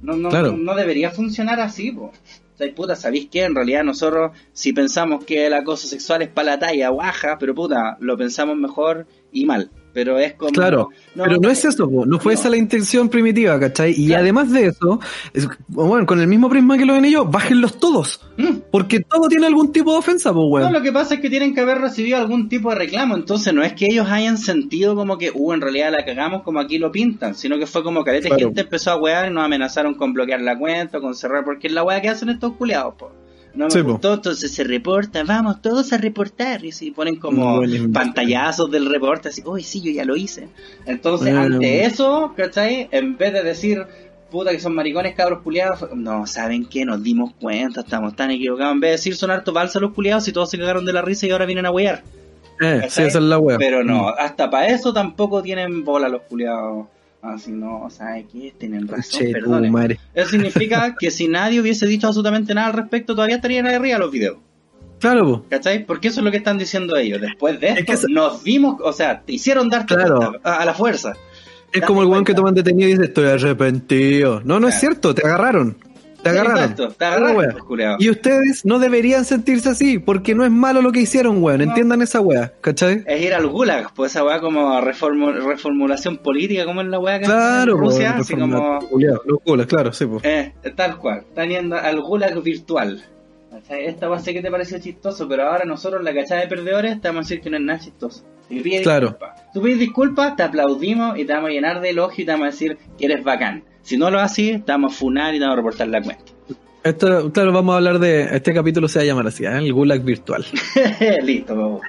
No, no, Claro. no, no debería funcionar así, po. O sea, puta, ¿sabéis qué? En realidad nosotros, si pensamos que el acoso sexual es para la talla, guaja, pero puta, lo pensamos mejor y mal. Pero es como... Claro, pero no es eso, no fue No. esa la intención primitiva, ¿cachai? Y Claro. además de eso, es- bueno, con el mismo prisma que lo ven ellos, bájenlos todos. Mm. Porque todo tiene algún tipo de ofensa, pues, No, weón. lo que pasa es que tienen que haber recibido algún tipo de reclamo, entonces no es que ellos hayan sentido como que, uh, en realidad la cagamos como aquí lo pintan, sino que fue como que Claro. gente empezó a wear y nos amenazaron con bloquear la cuenta, con cerrar, porque es la wea que hacen estos culiados, po. No me Sí, po. gustó, entonces se reporta, vamos todos a reportar. Y si ponen como pantallazos del reporte, así, uy, sí, yo ya lo hice. Entonces, ante eso, ¿cachai? En vez de decir, puta que son maricones, cabros culiados, no, ¿saben qué? Nos dimos cuenta, estamos tan equivocados. En vez de decir son harto falsos los culiados y todos se cagaron de la risa y ahora vienen a huear. Eh, sí, esa es la wea. Pero no, Mm. hasta para eso tampoco tienen bola los culiados. Así no, ¿sabes qué? Tienen razón, madre. Eso significa que si nadie hubiese dicho absolutamente nada al respecto, todavía estarían ahí arriba los videos. Claro. ¿Cachai? Porque eso es lo que están diciendo ellos. Después de Es esto, que eso- nos vimos, o sea, te hicieron darte Claro. cuenta a, a la fuerza. Es Date como el weón que toman detenido y dice, estoy arrepentido. No, no es cierto, te agarraron. Te agarraron. exacto, te agarraron, wea. pues. Y ustedes no deberían sentirse así, porque no es malo lo que hicieron, weón. No. Entiendan esa wea, ¿cachai? Es ir al gulag, pues esa weá como reformu- reformulación política, como en la weá que Claro, en Rusia, weón, así como... Los culas, claro, sí, pues. Eh, tal cual, están yendo al gulag virtual. Esta a ser que te pareció chistoso, pero ahora nosotros, la cachada de perdedores, te vamos a decir que no es nada chistoso. Y pides Claro. disculpas. Tú pides disculpas, te aplaudimos y te vamos a llenar de elogio y te vamos a decir que eres bacán. Si no lo haces, te vamos a funar y te vamos a reportar la cuenta. Esto, claro, vamos a hablar de. Este capítulo se va a llamar así, ¿eh? el gulag virtual. Listo,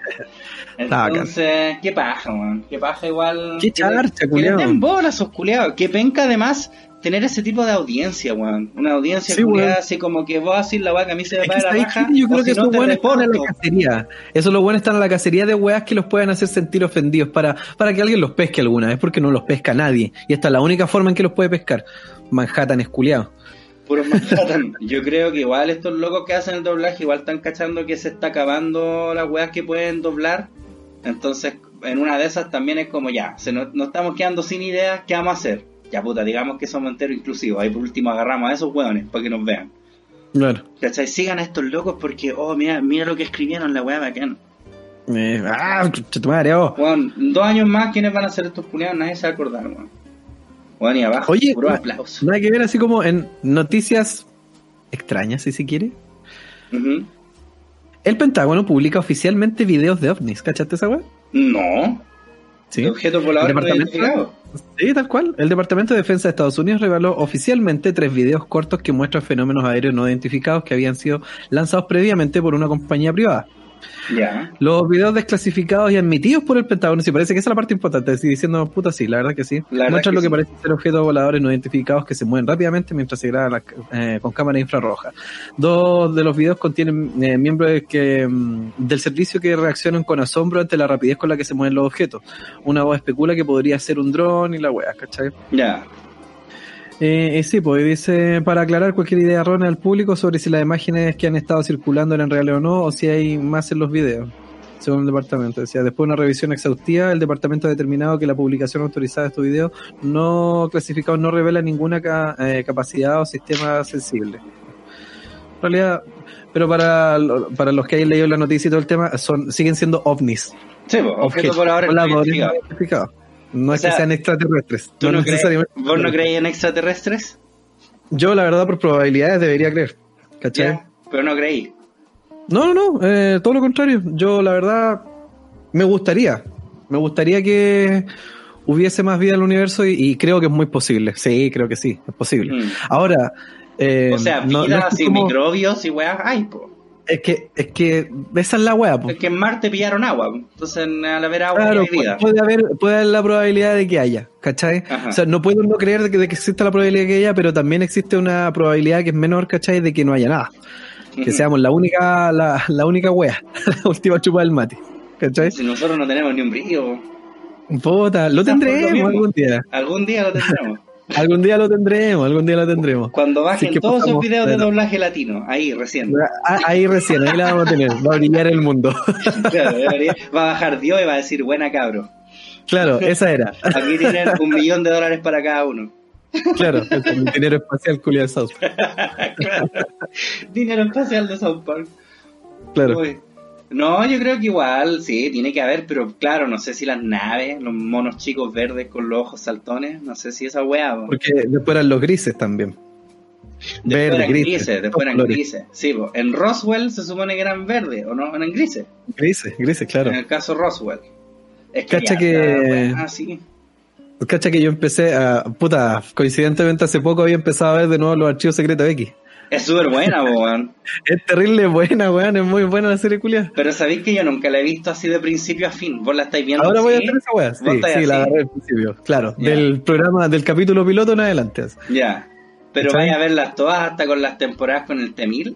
bacán. Entonces, qué paja, man. Qué paja igual. Qué que charcha, Que le culiao. den bola esos culiados. Qué penca además tener ese tipo de audiencia, weón. Una audiencia Sí, culiada así como que vos así la weá que a mí se me Es paga la ¿sabes raja. qué? Yo creo si que no esos te buenos están en la cacería. Esos los buenos están en la cacería de weas que los pueden hacer sentir ofendidos para, para que alguien los pesque alguna vez, porque no los pesca nadie. Y esta es la única forma en que los puede pescar. Manhattan es culiao. Puro Manhattan. Yo creo que igual estos locos que hacen el doblaje igual están cachando que se está acabando las weas que pueden doblar. Entonces, en una de esas también es como ya, se nos, nos estamos quedando sin ideas, ¿qué vamos a hacer? Ya puta, digamos que somos enteros inclusivos. Ahí por último agarramos a esos weones para que nos vean. Claro. ¿Cachai? Sigan a estos locos porque, oh, mira, mira lo que escribieron, la weá bacán. Eh, ah, tu madre, oh. Weón, dos años más, ¿quiénes van a ser estos culiados? Nadie se va a acordar, weón. Weón, y abajo, Oye, puro no- aplauso. Nada que ver así como en noticias extrañas, si se quiere. El Pentágono publica oficialmente videos de ovnis, ¿cachaste esa wea? No, Sí. de objetos voladores no Departamento-. Sí, tal cual. El Departamento de Defensa de Estados Unidos reveló oficialmente tres videos cortos que muestran fenómenos aéreos no identificados que habían sido lanzados previamente por una compañía privada. Los videos desclasificados y admitidos por el Pentágono, si parece que esa es la parte importante, estoy diciendo puta sí, la verdad que sí. Verdad Muestran que lo que sí. parece ser objetos voladores no identificados que se mueven rápidamente mientras se graban eh, con cámara infrarroja. Dos de los videos contienen eh, miembros que, mm, del servicio que reaccionan con asombro ante la rapidez con la que se mueven los objetos. Una voz especula que podría ser un dron y la wea, ¿cachai? Ya. Eh, eh, sí, pues dice, para aclarar cualquier idea errónea al público sobre si las imágenes que han estado circulando eran reales o no, o si hay más en los videos, según el departamento. Decía, después de una revisión exhaustiva, el departamento ha determinado que la publicación autorizada de estos videos no clasificados no revela ninguna ca- eh, capacidad o sistema sensible. En realidad, pero para, para los que hayan leído la noticia y todo el tema, son siguen siendo ovnis. Sí, po, objetos voladores no O es sea, que sean extraterrestres. ¿Tú no crees, necesariamente. ¿Vos no creéis en extraterrestres? Yo, la verdad, por probabilidades debería creer. ¿Cachai? Pero no creí. No, no, no, eh, todo lo contrario. Yo, la verdad, me gustaría. Me gustaría que hubiese más vida en el universo y, y creo que es muy posible. Sí, creo que sí, es posible. Mm. Ahora, eh, O sea, vida no como- microbios y weas hay, po. Es que, es que esa es la. Es que en Marte pillaron agua, entonces al haber agua Claro, hay vida. puede haber, puede haber la probabilidad de que haya, ¿cachai? Ajá. O sea, no puedo no creer de que, de que exista la probabilidad de que haya, pero también existe una probabilidad que es menor, ¿cachai? De que no haya nada. Que seamos la única, la, la única wea, la última chupa del mate, ¿cachai? Si nosotros no tenemos ni un brillo, Puta, lo tendremos algún día. algún día lo tendremos. Algún día lo tendremos, algún día lo tendremos. Cuando bajen que todos esos videos de doblaje latino, ahí recién. Ah, Ahí recién, ahí la vamos a tener, va a brillar el mundo. Claro, va a bajar Dios y va a decir, buena cabro. Claro, esa era. Aquí tienen un millón de dólares para cada uno. Claro, el dinero espacial culia de South. Claro. Dinero espacial de South Park. Claro. Uy. No, yo creo que igual, sí, tiene que haber, pero claro, no sé si las naves, los monos chicos verdes con los ojos saltones, no sé si esa weá. po. Porque después eran los grises también. Después Verde, eran gris. grises, después eran colores. grises. Sí, en Roswell se supone que eran verdes, ¿o no? Eran grises. Grises, grises, claro. En el caso Roswell. Es Cacha ya, que- Ah, sí. Cacha que yo empecé a. Puta, coincidentemente hace poco había empezado a ver de nuevo los archivos secretos X. Es súper buena, weón. Es terrible buena, weón. Es muy buena la serie culia. Pero sabéis que yo nunca la he visto así de principio a fin. Vos la estáis viendo Ahora voy a hacer esa weá. ¿Vos Sí, sí, la agarré al principio. Claro, del programa, del capítulo piloto en adelante. Ya. Pero vais a verlas todas hasta con las temporadas con el Temil.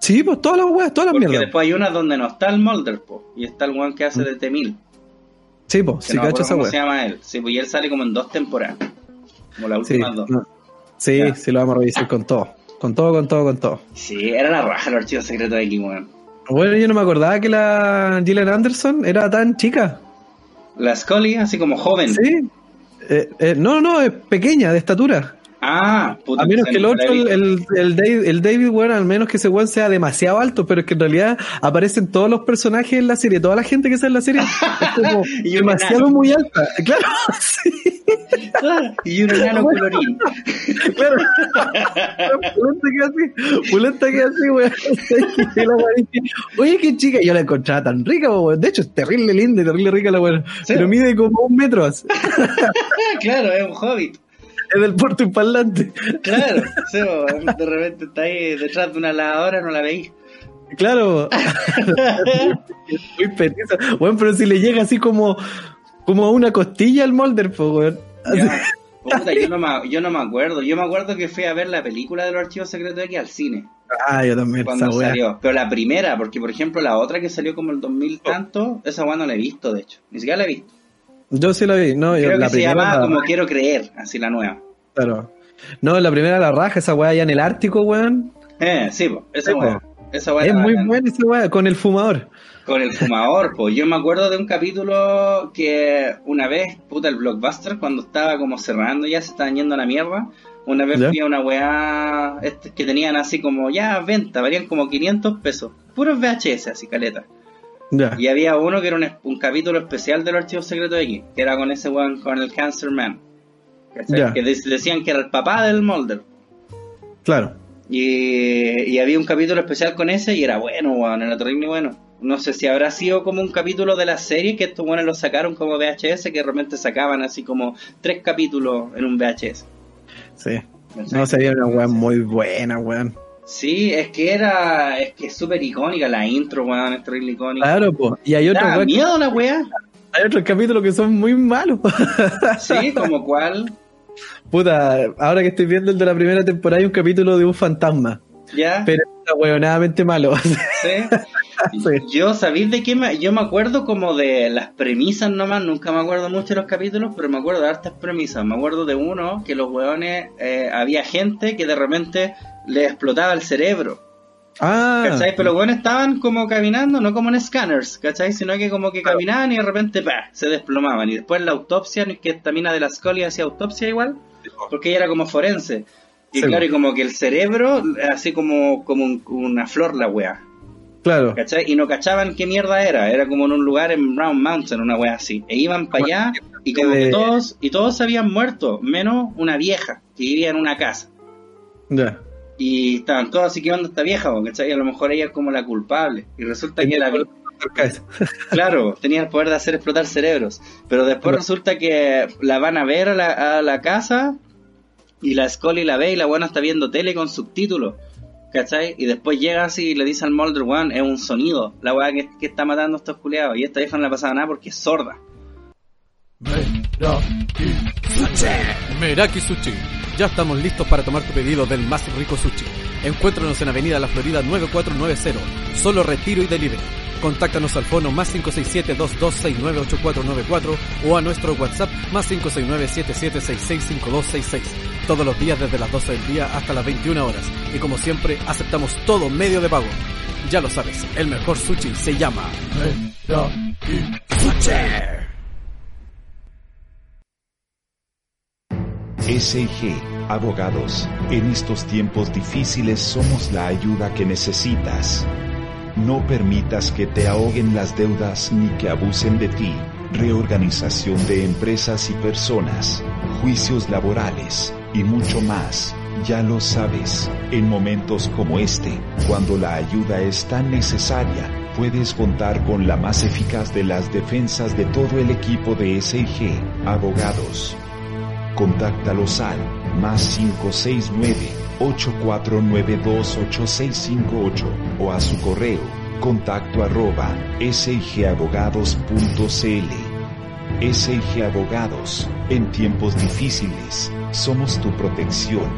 Sí, pues todas las weas, todas las Porque mierdas. después hay unas donde no está el Mulder, po, y está el one que hace de Temil. Sí, pues, sí, no cacho esa cómo se wea. llama él. Sí, pues y él sale como en dos temporadas. Como las Sí, últimas dos. no. Sí, Ya. sí, lo vamos a revisar con todo. Con todo, con todo, con todo. Sí, era la raja el archivo secreto de aquí, weón. Bueno, yo no me acordaba que la Gillian Anderson era tan chica. La Scully, así como joven. Sí. Eh, eh, no, no, es pequeña, de estatura. Ah, puta. A menos que el otro, el, el, el David, el David, bueno, al menos que ese weón sea demasiado alto, pero es que en realidad aparecen todos los personajes en la serie, toda la gente que sale en la serie es como Y un demasiado enano. muy alta. Claro, sí, y un enano colorín. claro. Pulenta que así, pulenta que así, weón. Oye, qué chica, yo la encontraba tan rica, weón. De hecho, es terrible linda terrible rica la weón. Sí. Pero mide como un metro, así. Claro, es un hobbit. Es del puerto parlante. Claro, sí, de repente está ahí detrás de una lavadora, no la veis. Claro. Muy petiza. Bueno, pero si le llega así como, como una costilla al molder, pues, weón. Puta, yo no, me, yo no me acuerdo. Yo me acuerdo que fui a ver la película de los archivos secretos de aquí al cine. Ah, yo también, Cuando salió. Pero la primera, porque por ejemplo la otra que salió como el 2000 tanto, esa weá no la he visto, de hecho. Ni siquiera la he visto. Yo sí la vi, no, yo Creo la que se primera. llamaba la- como Quiero Creer, así la nueva. Claro. No, la primera la raja, esa weá allá en el Ártico, weón. Eh, sí, po, esa weá. po. Esa weá Es muy bacán. buena esa weá, con el fumador. Con el fumador, pues yo me acuerdo de un capítulo que una vez, puta, el blockbuster, cuando estaba como cerrando ya, se estaban yendo a la mierda. Una vez ¿Ya? fui a una weá este, que tenían así como ya venta, valían como 500 pesos. Puros VHS, así caleta. Y había uno que era un, un capítulo especial de los archivos secretos de aquí, que era con ese weón, con el Cancer Man. Que de- decían que era el papá del Mulder. Claro. Y, y había un capítulo especial con ese y era bueno, weón, era terrible bueno. No sé si habrá sido como un capítulo de la serie que estos buenos lo sacaron como VHS, que de repente sacaban así como tres capítulos en un VHS. Sí. No, sería una weá muy buena, weón. Sí, es que era, es que es súper icónica la intro, weón, es terrible icónica. Claro, pues. Y hay otros Da miedo la weá. hay otros capítulos que son muy malos. Sí, como cuál. Puta, ahora que estoy viendo el de la primera temporada hay un capítulo de un fantasma. ¿Ya? Pero está huevonadamente malo. ¿Sí? Sí. Yo, ¿sabéis de qué? Me, yo me acuerdo como de las premisas nomás, nunca me acuerdo mucho de los capítulos, pero me acuerdo de hartas premisas. Me acuerdo de uno que los hueones, eh, había gente que de repente le explotaba el cerebro. ah, ¿Cachai? Pero los hueones estaban como caminando, no como en scanners, ¿cachai? Sino que como que caminaban y de repente ¡pah! se desplomaban. Y después la autopsia, que esta mina de la Scully hacía autopsia igual, porque ella era como forense. Y Sí, claro, y como que el cerebro, así como, como un- una flor la wea. claro. ¿Cachai? Y no cachaban qué mierda era. Era como en un lugar en Brown Mountain, una wea así. E iban para allá y como que todos, y todos habían muerto, menos una vieja que vivía en una casa. Ya. Y estaban todos así, ¿qué onda esta vieja? ¿Cachai? Y a lo mejor ella es como la culpable. Y resulta que la vi- Claro, tenía el poder de hacer explotar cerebros. Pero después resulta que la van a ver a la, a la casa y la Scully la ve y la buena está viendo tele con subtítulos. ¿Cachai? Y después llega así y le dice al Mulder, weón, es un sonido. La weá que, que está matando a estos culiados. Y esta vieja no le pasaba nada porque es sorda. Meraki Sushi. Ya estamos listos para tomar tu pedido del más rico sushi. Encuéntranos en Avenida La Florida 9490. Solo retiro y delivery. Contáctanos al fono más 567-2269-8494 o a nuestro WhatsApp más 569-7766-5266. Todos los días desde las 12 del día hasta las 21 horas. Y como siempre, aceptamos todo medio de pago. Ya lo sabes, el mejor sushi se llama Sushi. SIG, abogados, en estos tiempos difíciles somos la ayuda que necesitas. No permitas que te ahoguen las deudas ni que abusen de ti. Reorganización de empresas y personas, juicios laborales y mucho más. Ya lo sabes, en momentos como este, cuando la ayuda es tan necesaria, puedes contar con la más eficaz de las defensas de todo el equipo de SIG, abogados. Contáctalos al más 569-8492-8658 o a su correo contacto arroba sigabogados.cl. SIG Abogados, en tiempos difíciles, somos tu protección.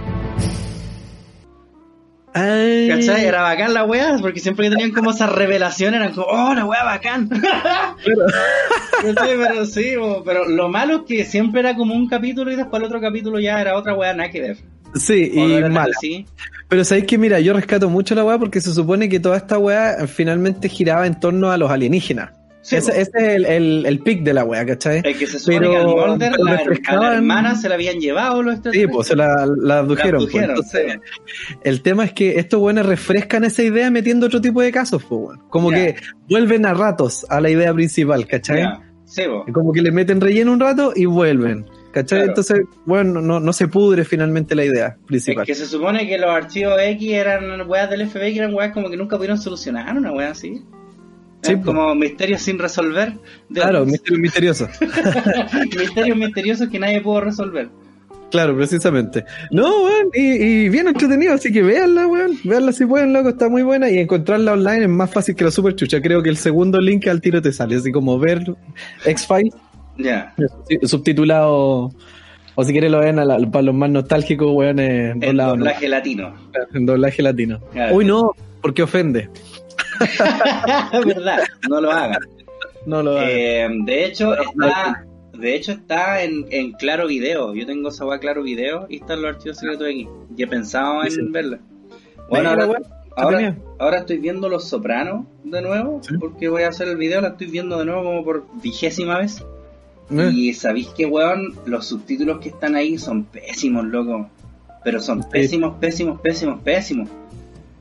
Ay. ¿Cachai? Era bacán la weá, porque siempre que tenían como esa revelación eran como, oh, la weá bacán. ¿Cachai? pero sí, pero lo malo es que siempre era como un capítulo y después el otro capítulo ya era otra weá, nada que ver. Sí, O y así. Pero sabéis que, mira, yo rescato mucho la weá porque se supone que toda esta weá finalmente giraba en torno a los alienígenas. Sí, ese, ese es el, el, el pic de la weá, ¿cachai? El que se supone Pero- que al Mulder, pero la, a la hermana se la habían llevado los Sí, pues se la, la abdujeron. La pues. Entonces, sí. el tema es que estos buenos refrescan esa idea metiendo otro tipo de casos, pues. Como que vuelven a ratos a la idea principal, ¿cachai? Sí. Como que le meten relleno un rato y vuelven. ¿Cachai? Claro. Entonces, bueno, no, no se pudre finalmente la idea Es principal. que se supone que los archivos X eran weas del FBI que eran weas como que nunca pudieron solucionar una wea así. Sí, como misterios sin resolver. de Claro, otros. misterio misterioso. misterios misteriosos que nadie pudo resolver. Claro, precisamente. No, weón, y, y bien entretenido, así que véanla, weón. Véanla si pueden, loco, está muy buena. Y encontrarla online es más fácil que la super chucha. Creo que el segundo link al tiro te sale, así como ver X-Files, Ya. subtitulado. O si quieres lo ven a la- para los más nostálgicos, weón, en doblaje latino. en doblaje latino. Uy, no, porque ofende. verdad, no lo hagan. No lo hagan. Eh, de hecho, está. De hecho está en, en Claro Video. Yo tengo esa Claro Video y están los archivos secretos aquí. Y he pensado en Sí. verla. Bueno, ahora, ahora, estoy viendo Los Sopranos de nuevo. Sí. Porque voy a hacer el video, la estoy viendo de nuevo como por vigésima vez. Eh, Y sabéis que, weón, los subtítulos que están ahí son pésimos, loco. Pero son pésimos, pésimos, pésimos, pésimos.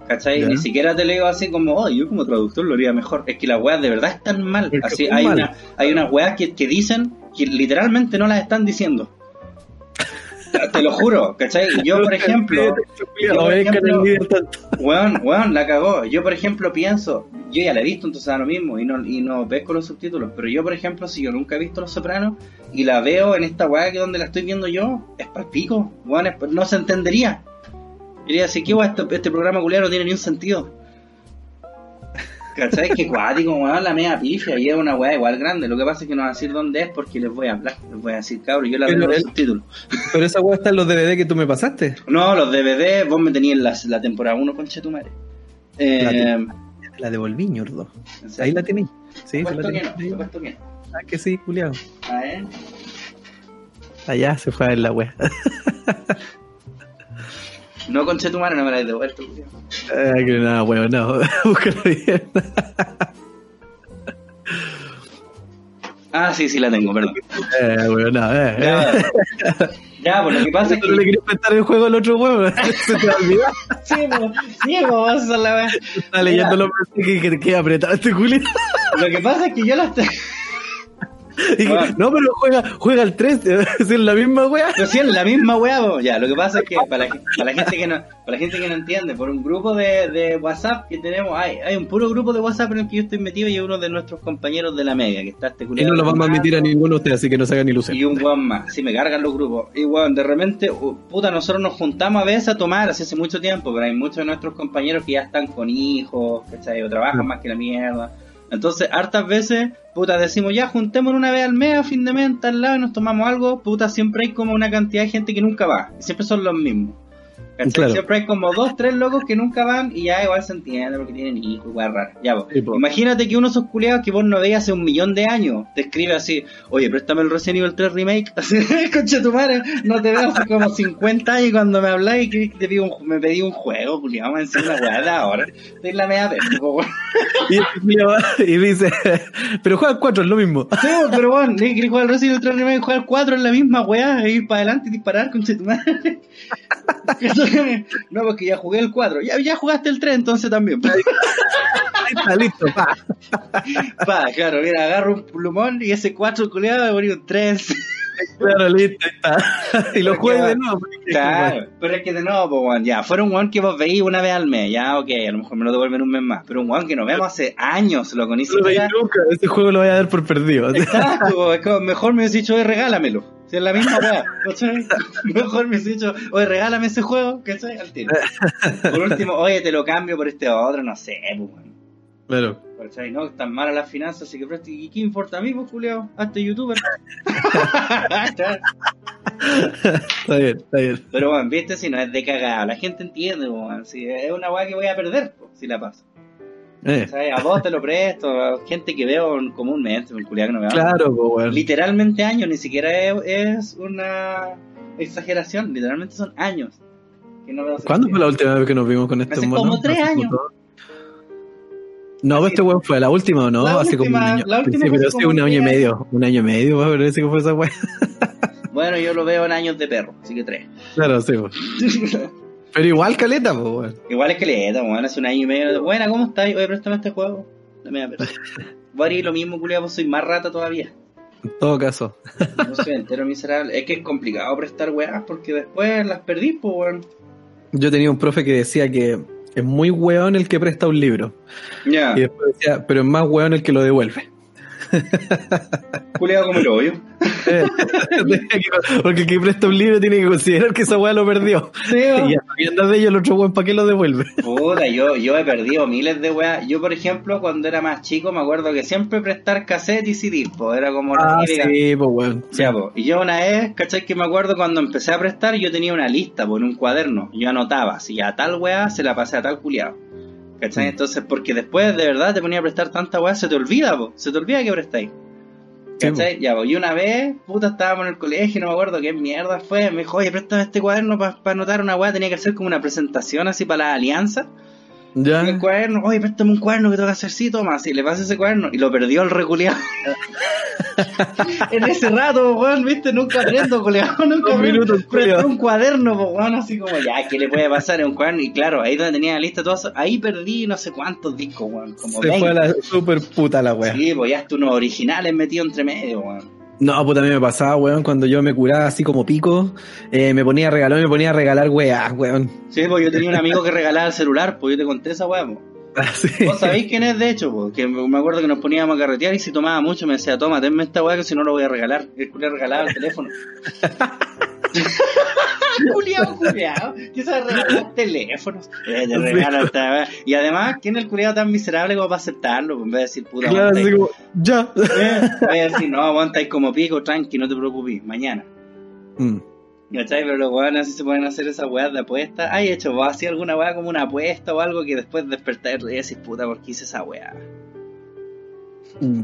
¿Cachai? Ni siquiera te leo así como, oh, yo como traductor lo haría mejor. Es que las weas de verdad están mal. Así, hay, mal. Una, hay unas weas que, que dicen que literalmente no las están diciendo. Te lo juro, ¿cachai? Yo, por ejemplo, yo, por ejemplo-. Weón, weón, la cagó. Yo, por ejemplo, pienso, yo ya la he visto, entonces da lo mismo, y no, y no pesco los subtítulos, pero yo, por ejemplo, si yo nunca he visto Los Sopranos y la veo en esta weá que donde la estoy viendo yo, es para pico, weón, es no se entendería. Diría así, que weón, este, este programa culiado no tiene ni un sentido. ¿Cachai? Que cuático, weón, la media pifia, y es una weá igual grande. Lo que pasa es que no voy a decir dónde es porque les voy a hablar, les voy a decir, cabrón, yo la veo en subtítulos. Pero esa weá está en los DVD que tú me pasaste. No, los DVD, vos me tenías la, la temporada 1 con Chetumare. Eh, La devolví, ñordo. ¿en serio? Ahí la tenéis. Sí, la Supuesto que no, que no. Ah, que sí, culiao. A ver. Allá se fue a ver la wea. No con Chetumare no me la he devuelto. tío. Ah, que nada, weón, no. Búscalo bien. Ah, sí, sí la tengo, perdón. Eh, weón, no, eh. Ya, ya pues lo que pasa es ¿Tú no le que. querías prestar el juego al otro weón? Se te olvidar. Sí, pues, sí, pues, la wea. Está leyendo los mensajes que queda apretado este culio. Lo que pasa es que yo las tengo. Y que, Ah. No, pero juega, juega al 3, es la misma wea. Pero sí, es la misma weá, ya. Lo que pasa es que para la, para la gente que no, para la gente que no entiende, por un grupo de, de WhatsApp que tenemos, hay, hay un puro grupo de WhatsApp en el que yo estoy metido y uno de nuestros compañeros de la media, que está este Y no lo vamos a admitir a ninguno de ustedes, así que no se hagan ilusión. y un weón más. Si me cargan los grupos. Y weón, de repente, puta, nosotros nos juntamos a veces a tomar, así hace mucho tiempo, pero hay muchos de nuestros compañeros que ya están con hijos, ¿cachai? O trabajan más que la mierda. Entonces, hartas veces, puta, decimos ya, juntémonos una vez al mes, a fin de mes, en tal lado, y nos tomamos algo, puta, siempre hay como una cantidad de gente que nunca va. Siempre son los mismos. Siempre hay como dos, tres locos que nunca van y ya igual se entiende porque tienen hijos, igual raro. Ya, vos. Sí. Imagínate que uno de esos culiados que vos no veías hace un millón de años te escribe así, oye, préstame el Resident Evil 3 Remake, así, concha tu madre, no te veo hace como 50 años y cuando me habláis que te pido un, me pedí un juego, culiado, me encima una weá de ahora, estoy la media po, weón. Y, y dice, pero juega 4, es lo mismo. Sí, pero bueno, ni que jugar el Resident Evil 3 Remake, jugar 4 es la misma weá, ir para adelante y disparar, concha tu madre. no, porque ya jugué el 4, ya, ya jugaste el 3 entonces también. Está, listo, pa. Pa, claro, mira, agarro un plumón y ese 4 culiado me ponía un 3. Claro, listo, está. y lo juegas de nuevo. Claro, pero es que de nuevo, pues, weón, ya, fuera un weón que vos veis una vez al mes, ya, ok, a lo mejor me lo devuelven un mes más, pero un weón que nos vemos hace años, lo conocí No lo veis nunca, ese juego lo voy a dar por perdido. Exacto, es como, mejor me hubiese dicho, oye, regálamelo. Si es la misma weá. Mejor me hubiese dicho, oye, regálame ese juego, ¿cachai? Al tiro. Por último, oye, te lo cambio por este otro, no sé, pues, weón. Claro. ¿Cachai? No, están malas las finanzas, así que. ¿Y qué importa a mí, pues, Julio? Hazte youtuber. Está bien, está bien. Pero bueno, viste, si no es de cagada, la gente entiende, weón. Si es una weá que voy a perder, si la paso. Eh. A vos te lo presto, a gente que veo comúnmente, el culiado que no veo. claro, pues, weón. Literalmente años, ni siquiera es, una exageración, literalmente son años. Que no ¿Cuándo fue la última vez que nos vimos con este Hace mono? como tres años. No, pues este weón fue la última, ¿o no? La hace como un año. la última sí, pero como un año y medio. Un año y medio, weón, parece que fue esa weón. Bueno, yo lo veo en años de perro, así que tres. Claro, sí, weón. Pero igual caleta, pues, weón. Igual es le weón, hace un año y medio. Buena, ¿cómo estás? Oye, préstame este juego. Dame a ver. Voy a hacer lo mismo, culiado, vos soy más rata todavía. En todo caso. No soy entero miserable. Es que es complicado prestar weas porque después las perdí, pues, weón. Yo tenía un profe que decía que es muy weón el que presta un libro. Ya, Y después decía, pero es más weón el que lo devuelve. culiado como el hoyo. Eh, Porque el que presta un libro tiene que considerar que esa weá lo perdió. Sí, weón. Y a de ello, el otro weón, ¿para qué lo devuelve? Puta, yo, yo he perdido miles de weas. Yo, por ejemplo, cuando era más chico, me acuerdo que siempre prestar cassette y CD, pues era como Ah, sí, pues weón. Po. Y yo una vez, ¿cachai? Que me acuerdo cuando empecé a prestar, yo tenía una lista, por en un cuaderno. Yo anotaba, si a tal weá se la pasé a tal culiado. ¿Cachai? Entonces, porque después de verdad te ponía a prestar tanta weá, se te olvida, po. Se te olvida que prestáis. Sí, ¿Cachai? Ya, po. Y una vez, puta, estábamos en el colegio, no me acuerdo qué mierda fue. Me dijo, oye, préstame este cuaderno para anotar una weá. Tenía que hacer como una presentación así para la alianza. Ya. El cuaderno, oye, préstame un cuaderno que tengo que hacer, sí, toma, así, le pasé ese cuaderno y lo perdió el reculeado. en ese rato, weón, viste, nunca aprendo, culeado, nunca aprendo. culiao. un cuaderno, weón, así como, ya, ¿qué le puede pasar en un cuaderno? Y claro, ahí donde tenía la lista, todo eso, ahí perdí no sé cuántos discos, weón, como Se 20. fue la super puta la weá. Sí, pues ya unos originales metidos entre medio, weón. No, pues también me pasaba, weón, cuando yo me curaba así como pico, eh, me ponía a regalar, me ponía a regalar weá, weón. Sí, pues yo tenía un amigo que regalaba el celular, pues yo te conté esa weá, pues. Así. ¿Vos sabéis quién es, de hecho? po? Que me acuerdo que nos poníamos a carretear y si tomaba mucho me decía, toma, tenme esta weá que si no lo voy a regalar. El culiao regalaba el teléfono. culiao, culiao. ¿Qué sabe regalar teléfonos? Eh, te weá. Y además, ¿quién es el culiao tan miserable como para aceptarlo? En vez de decir, puta, Claro, así como, ya. eh, voy a decir, no, aguantáis como pico, tranqui, no te preocupes, mañana. Mm. ¿Cachai? Pero los weones así se pueden hacer esas weas de apuesta. ¿Hay hecho vos así alguna wea como una apuesta o algo que después despertar y decís, puta, ¿por qué hice esa wea? Mm.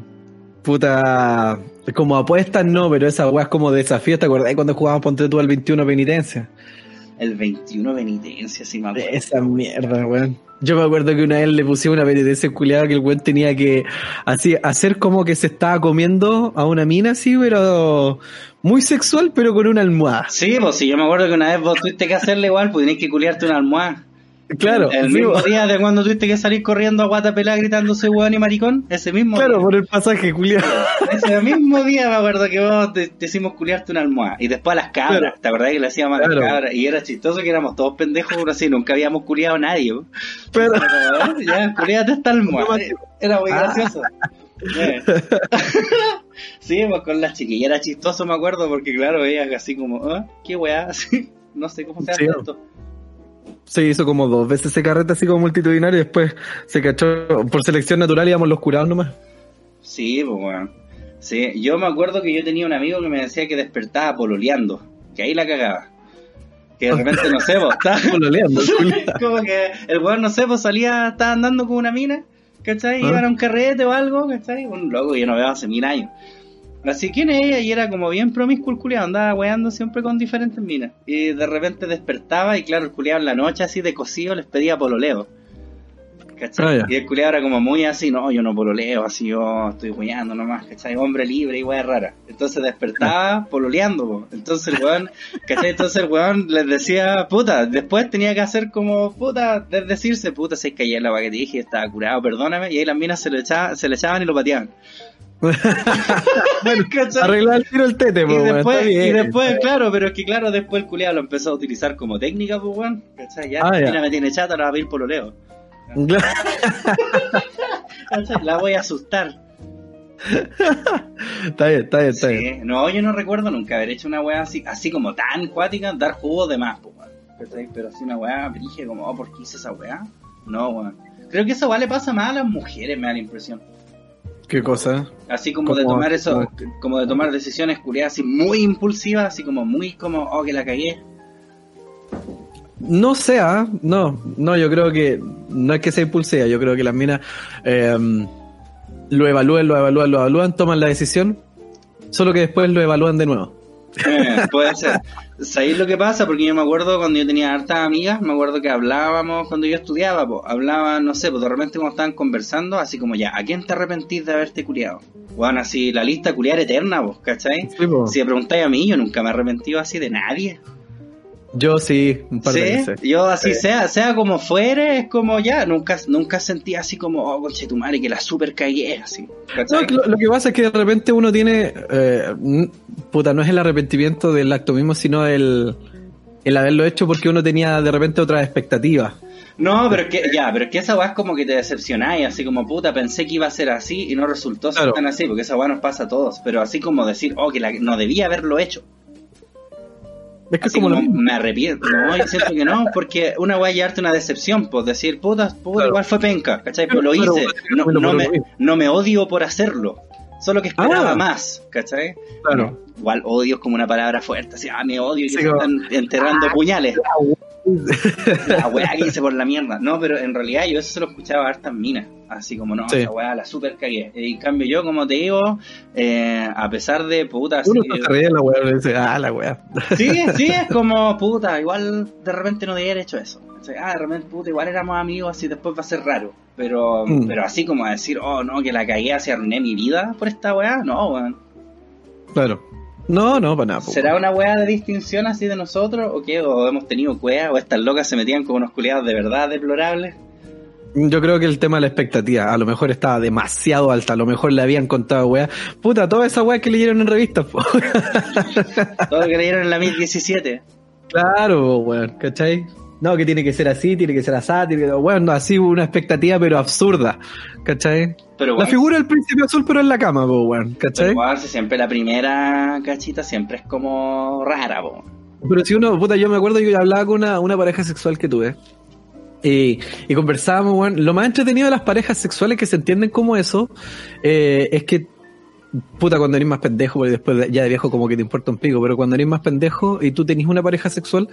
Puta, como apuestas no, pero esa weá es como desafío, ¿te acordás cuando jugábamos Ponte tú al 21 penitencia? El 21 penitencia, si me acuerdo. Esa mierda, weón. Yo me acuerdo que una vez le pusieron una penitencia culiada que el weón tenía que así, hacer como que se estaba comiendo a una mina así, pero muy sexual, pero con una almohada. Sí, pues si yo me acuerdo que una vez vos tuviste que hacerle igual, pues tenés que culiarte una almohada. Claro, El mismo día de cuando tuviste que salir corriendo a guata pelada gritándose weón y maricón, ese mismo claro, día. por el pasaje culiado. Ese mismo día me acuerdo que vos te, te hicimos culiarte una almohada. Y después a las cabras, Claro. ¿te acordás que le hacíamos a las Claro. cabras? Y era chistoso que éramos todos pendejos, pero así, nunca habíamos culiado a nadie. Pero, Pero, ya, culiate esta almohada. Era muy gracioso. Eh. sí, pues con las chiquillas era chistoso, me acuerdo, porque claro, ellas así como, ¿ah? ¿Qué weá? Así, no sé cómo se hace Sí. esto. Se hizo como dos veces ese carrete así como multitudinario y después se cachó por selección natural íbamos los curados nomás. Sí, pues weón. Sí, yo me acuerdo que yo tenía un amigo que me decía que despertaba pololeando, que ahí la cagaba. Que de repente, no sé, vos, estaba... Pololeando, como que el weón, no sé, pues salía, estaba andando con una mina, ¿cachai? Ah. Iban a un carrete o algo, ¿cachai? Un loco que yo no veo hace mil años. Así, ¿quién es ella? Y era como bien promiscuo el culiao, andaba weando siempre con diferentes minas. Y de repente despertaba y claro, el culiao en la noche así de cocido les pedía pololeo. ¿Cachai? Ah, y el culiao era como muy así, no, yo no pololeo, así yo estoy weando nomás, ¿cachai? Hombre libre y weá rara. Entonces despertaba pololeando, po. Entonces el weón, ¿cachai? Entonces el weón les decía, puta, después tenía que hacer como, puta, de- decirse, puta, se cayó la weá que te dije, estaba curado, perdóname, y ahí las minas se le, echaban, se le echaban y lo pateaban. arreglar el tiro el tete, Y po, después, bien. y después, claro, pero es que claro, después el culiado lo empezó a utilizar como técnica, pues. Ya, Ah, ya. me tiene chata, la va a pedir pololeo. La voy a asustar. está bien, está bien, está bien. No, yo no recuerdo nunca haber hecho una weá así, así como tan cuática, dar jugo de más, pues. Pero así una weá, dije como, oh, ¿por qué hice esa weá? No, weón. Creo que esa weá le pasa más a las mujeres, me da la impresión. ¿Qué cosa? Así como de tomar eso, como- como de tomar decisiones curiosas así muy impulsivas, así como muy como, oh, que la cagué. No sea, no, no, yo creo que no es que sea impulsiva, yo creo que las minas eh, lo evalúan, lo evalúan, lo evalúan, toman la decisión, solo que después lo evalúan de nuevo. Eh, puede ser. ¿Sabéis lo que pasa? Porque yo me acuerdo cuando yo tenía hartas amigas, me acuerdo que hablábamos cuando yo estudiaba, pues, hablaban, no sé, pues de repente cuando estaban conversando, así como ya, ¿a quién te arrepentís de haberte culiado? Bueno, así la lista culiar eterna, vos, ¿cachai? Sí, po. Si me preguntáis a mí, yo nunca me he arrepentido así de nadie. Yo sí, un par de veces. yo así Sí. sea, sea como fuere, es como ya, nunca, nunca sentí así como, oh, conche tu madre, que la super cagué, así. No, lo, lo que pasa es que de repente uno tiene, eh, puta, no es el arrepentimiento del acto mismo, sino el, el haberlo hecho porque uno tenía de repente otras expectativas. No, pero es que, ya, pero es que esa weá es como que te decepcionáis, así como puta, pensé que iba a ser así y no resultó ser tan así, porque esa weá nos pasa a todos, pero así como decir, oh, que la, no debía haberlo hecho. Es que es Así como, como lo mismo. me arrepiento, no, yo siento que no, porque una weá llevarte una decepción, pues decir, puta, puta, Claro. igual fue penca, ¿cachai? Pero lo Pero, hice, no, me, lo no me odio por hacerlo, solo que esperaba Ah. más, ¿cachai? Claro. Igual odio es como una palabra fuerte, así, ah, me odio Sí, se como- están enterrando puñales. La weá que hice por la mierda. No, pero en realidad yo eso se lo escuchaba a hartas minas. Así como, no, Sí. esa weá la super cagué. En cambio yo, como te digo, eh, a pesar de puta, Uno sí, se ríe la weá dice, ah, la weá. sí, sí, es como, puta, igual de repente no debía haber hecho eso. O sea, ah, de repente, puta, igual éramos amigos, así después va a ser raro. Pero, Mm. pero así como a decir, oh, no, que la cagué, así arruiné mi vida por esta weá, no, weón. Claro. No, no, para nada. po. ¿Será una weá de distinción así de nosotros? ¿O qué? ¿O hemos tenido cuea? ¿O estas locas se metían con unos culiados de verdad deplorables? Yo creo que el tema de la expectativa, a lo mejor estaba demasiado alta, a lo mejor le habían contado weá. Puta, toda esa weá que leyeron en revistas, po. Todo lo que leyeron en la 1017. Claro, weón, ¿cachai? No, que tiene que ser así, tiene que ser así, tiene que... Bueno, así una expectativa, pero absurda, ¿cachai? Pero La bueno, figura del príncipe azul, pero en la cama, po, pero ¿cachai? si siempre la primera cachita siempre es como rara, po. Pero si uno, puta, yo me acuerdo que yo hablaba con una, una pareja sexual que tuve. Y, y conversábamos, weón. Lo más entretenido de las parejas sexuales que se entienden como eso, eh, es que, puta, cuando eres más pendejo, porque después de- ya de viejo como que te importa un pico, pero cuando eres más pendejo y tú tenés una pareja sexual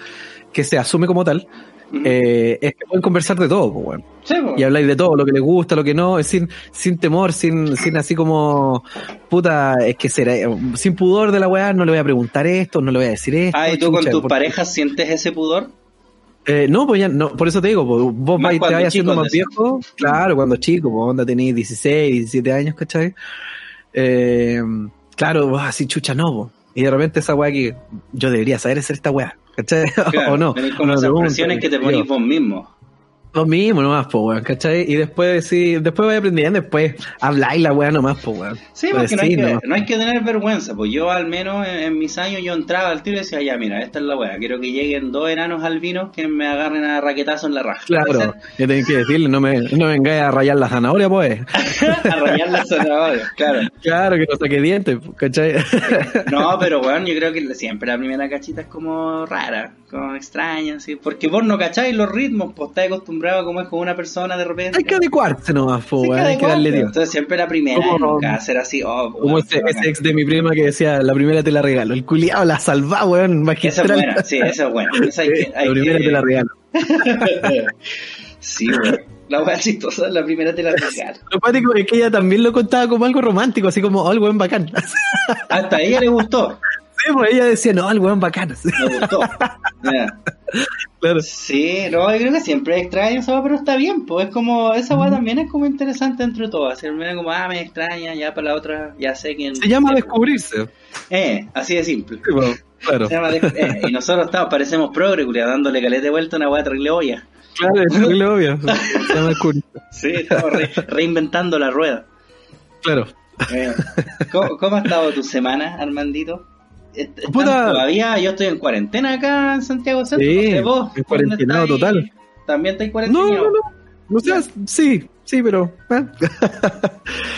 que se asume como tal, eh, es que pueden conversar de todo, pues. Sí. Y habláis de todo, lo que les gusta, lo que no, es sin, sin temor, sin, sin así como, puta, es que será, eh, sin pudor de la weá, no le voy a preguntar esto, no le voy a decir esto. Ah, ¿y tú con tus porque- parejas sientes ese pudor? Eh, no, pues ya, no, por eso te digo, pues, vos vais, te vais haciendo más viejo, claro, cuando chico, pues onda tenéis 16, 17 años, ¿cachai? Eh, claro, vos así chucha no, y de repente esa weá que yo debería saber hacer esta weá, ¿cachai? Claro, o no. Me esas pregunto, presiones que te ponís vos mismo. Lo mismo nomás, pues weón, ¿cachai? Y después sí, después vais aprendiendo, después habláis la weá nomás, pues weón. Sí, Pues porque no, hay que, nomás. no hay que tener vergüenza. Pues yo, al menos en, en mis años, yo entraba al tiro y decía, ya, mira, esta es la weá. Quiero que lleguen dos enanos albinos que me agarren a raquetazo en la raja. Claro, yo tengo que decirle, no me, no vengáis a rayar la zanahoria, pues. a rayar las zanahorias, claro. Claro, que no saque dientes, ¿cachai? No, pero bueno, yo creo que siempre la primera cachita es como rara, como extraña, así. Porque vos no cacháis los ritmos, pues estás acostumbrado a cómo es con una persona de repente. Hay que adecuarse nomás, pues, Sí, hay que darle tiempo. Entonces siempre la primera, nunca hacer así, oh, Como ese, bacán. ex de mi prima que decía, la primera te la regalo. El culiado la salva, weón, Esa es magistral. buena, sí, esa es buena. Esa hay que, hay la primera que- te la regalo. sí, weón. La weá chistosa, la primera te la regalo. Lo pático es que ella también lo contaba como algo romántico, así como, oh, el weón bacán. Hasta a ella le gustó. Sí, pues ella decía, no, el weón bacán. Me gustó. Claro. Sí, no, yo creo que siempre es extraño esa weá, pero está bien, pues es como, esa weá también es como interesante entre todas. Si me como, ah, me extraña, ya para la otra, ya sé quién. Se llama descubrirse. Eh, así de simple. Sí, pues, claro. Se llama de- eh, y nosotros estamos, parecemos progre, dándole caleta de vuelta a una weá terrible olla. Claro, es terrible. Se llama descubrirse. Sí, estamos re- reinventando la rueda. Claro. Eh, ¿cómo, cómo ha estado tu semana, Armandito? ¿Est- están Puta. Todavía yo estoy en cuarentena acá en Santiago Centro. Sí, no sé vos, en ¿dónde cuarentenado total. También estáis No, cuarentena. no, no. O sea, sí, sí, pero. eh.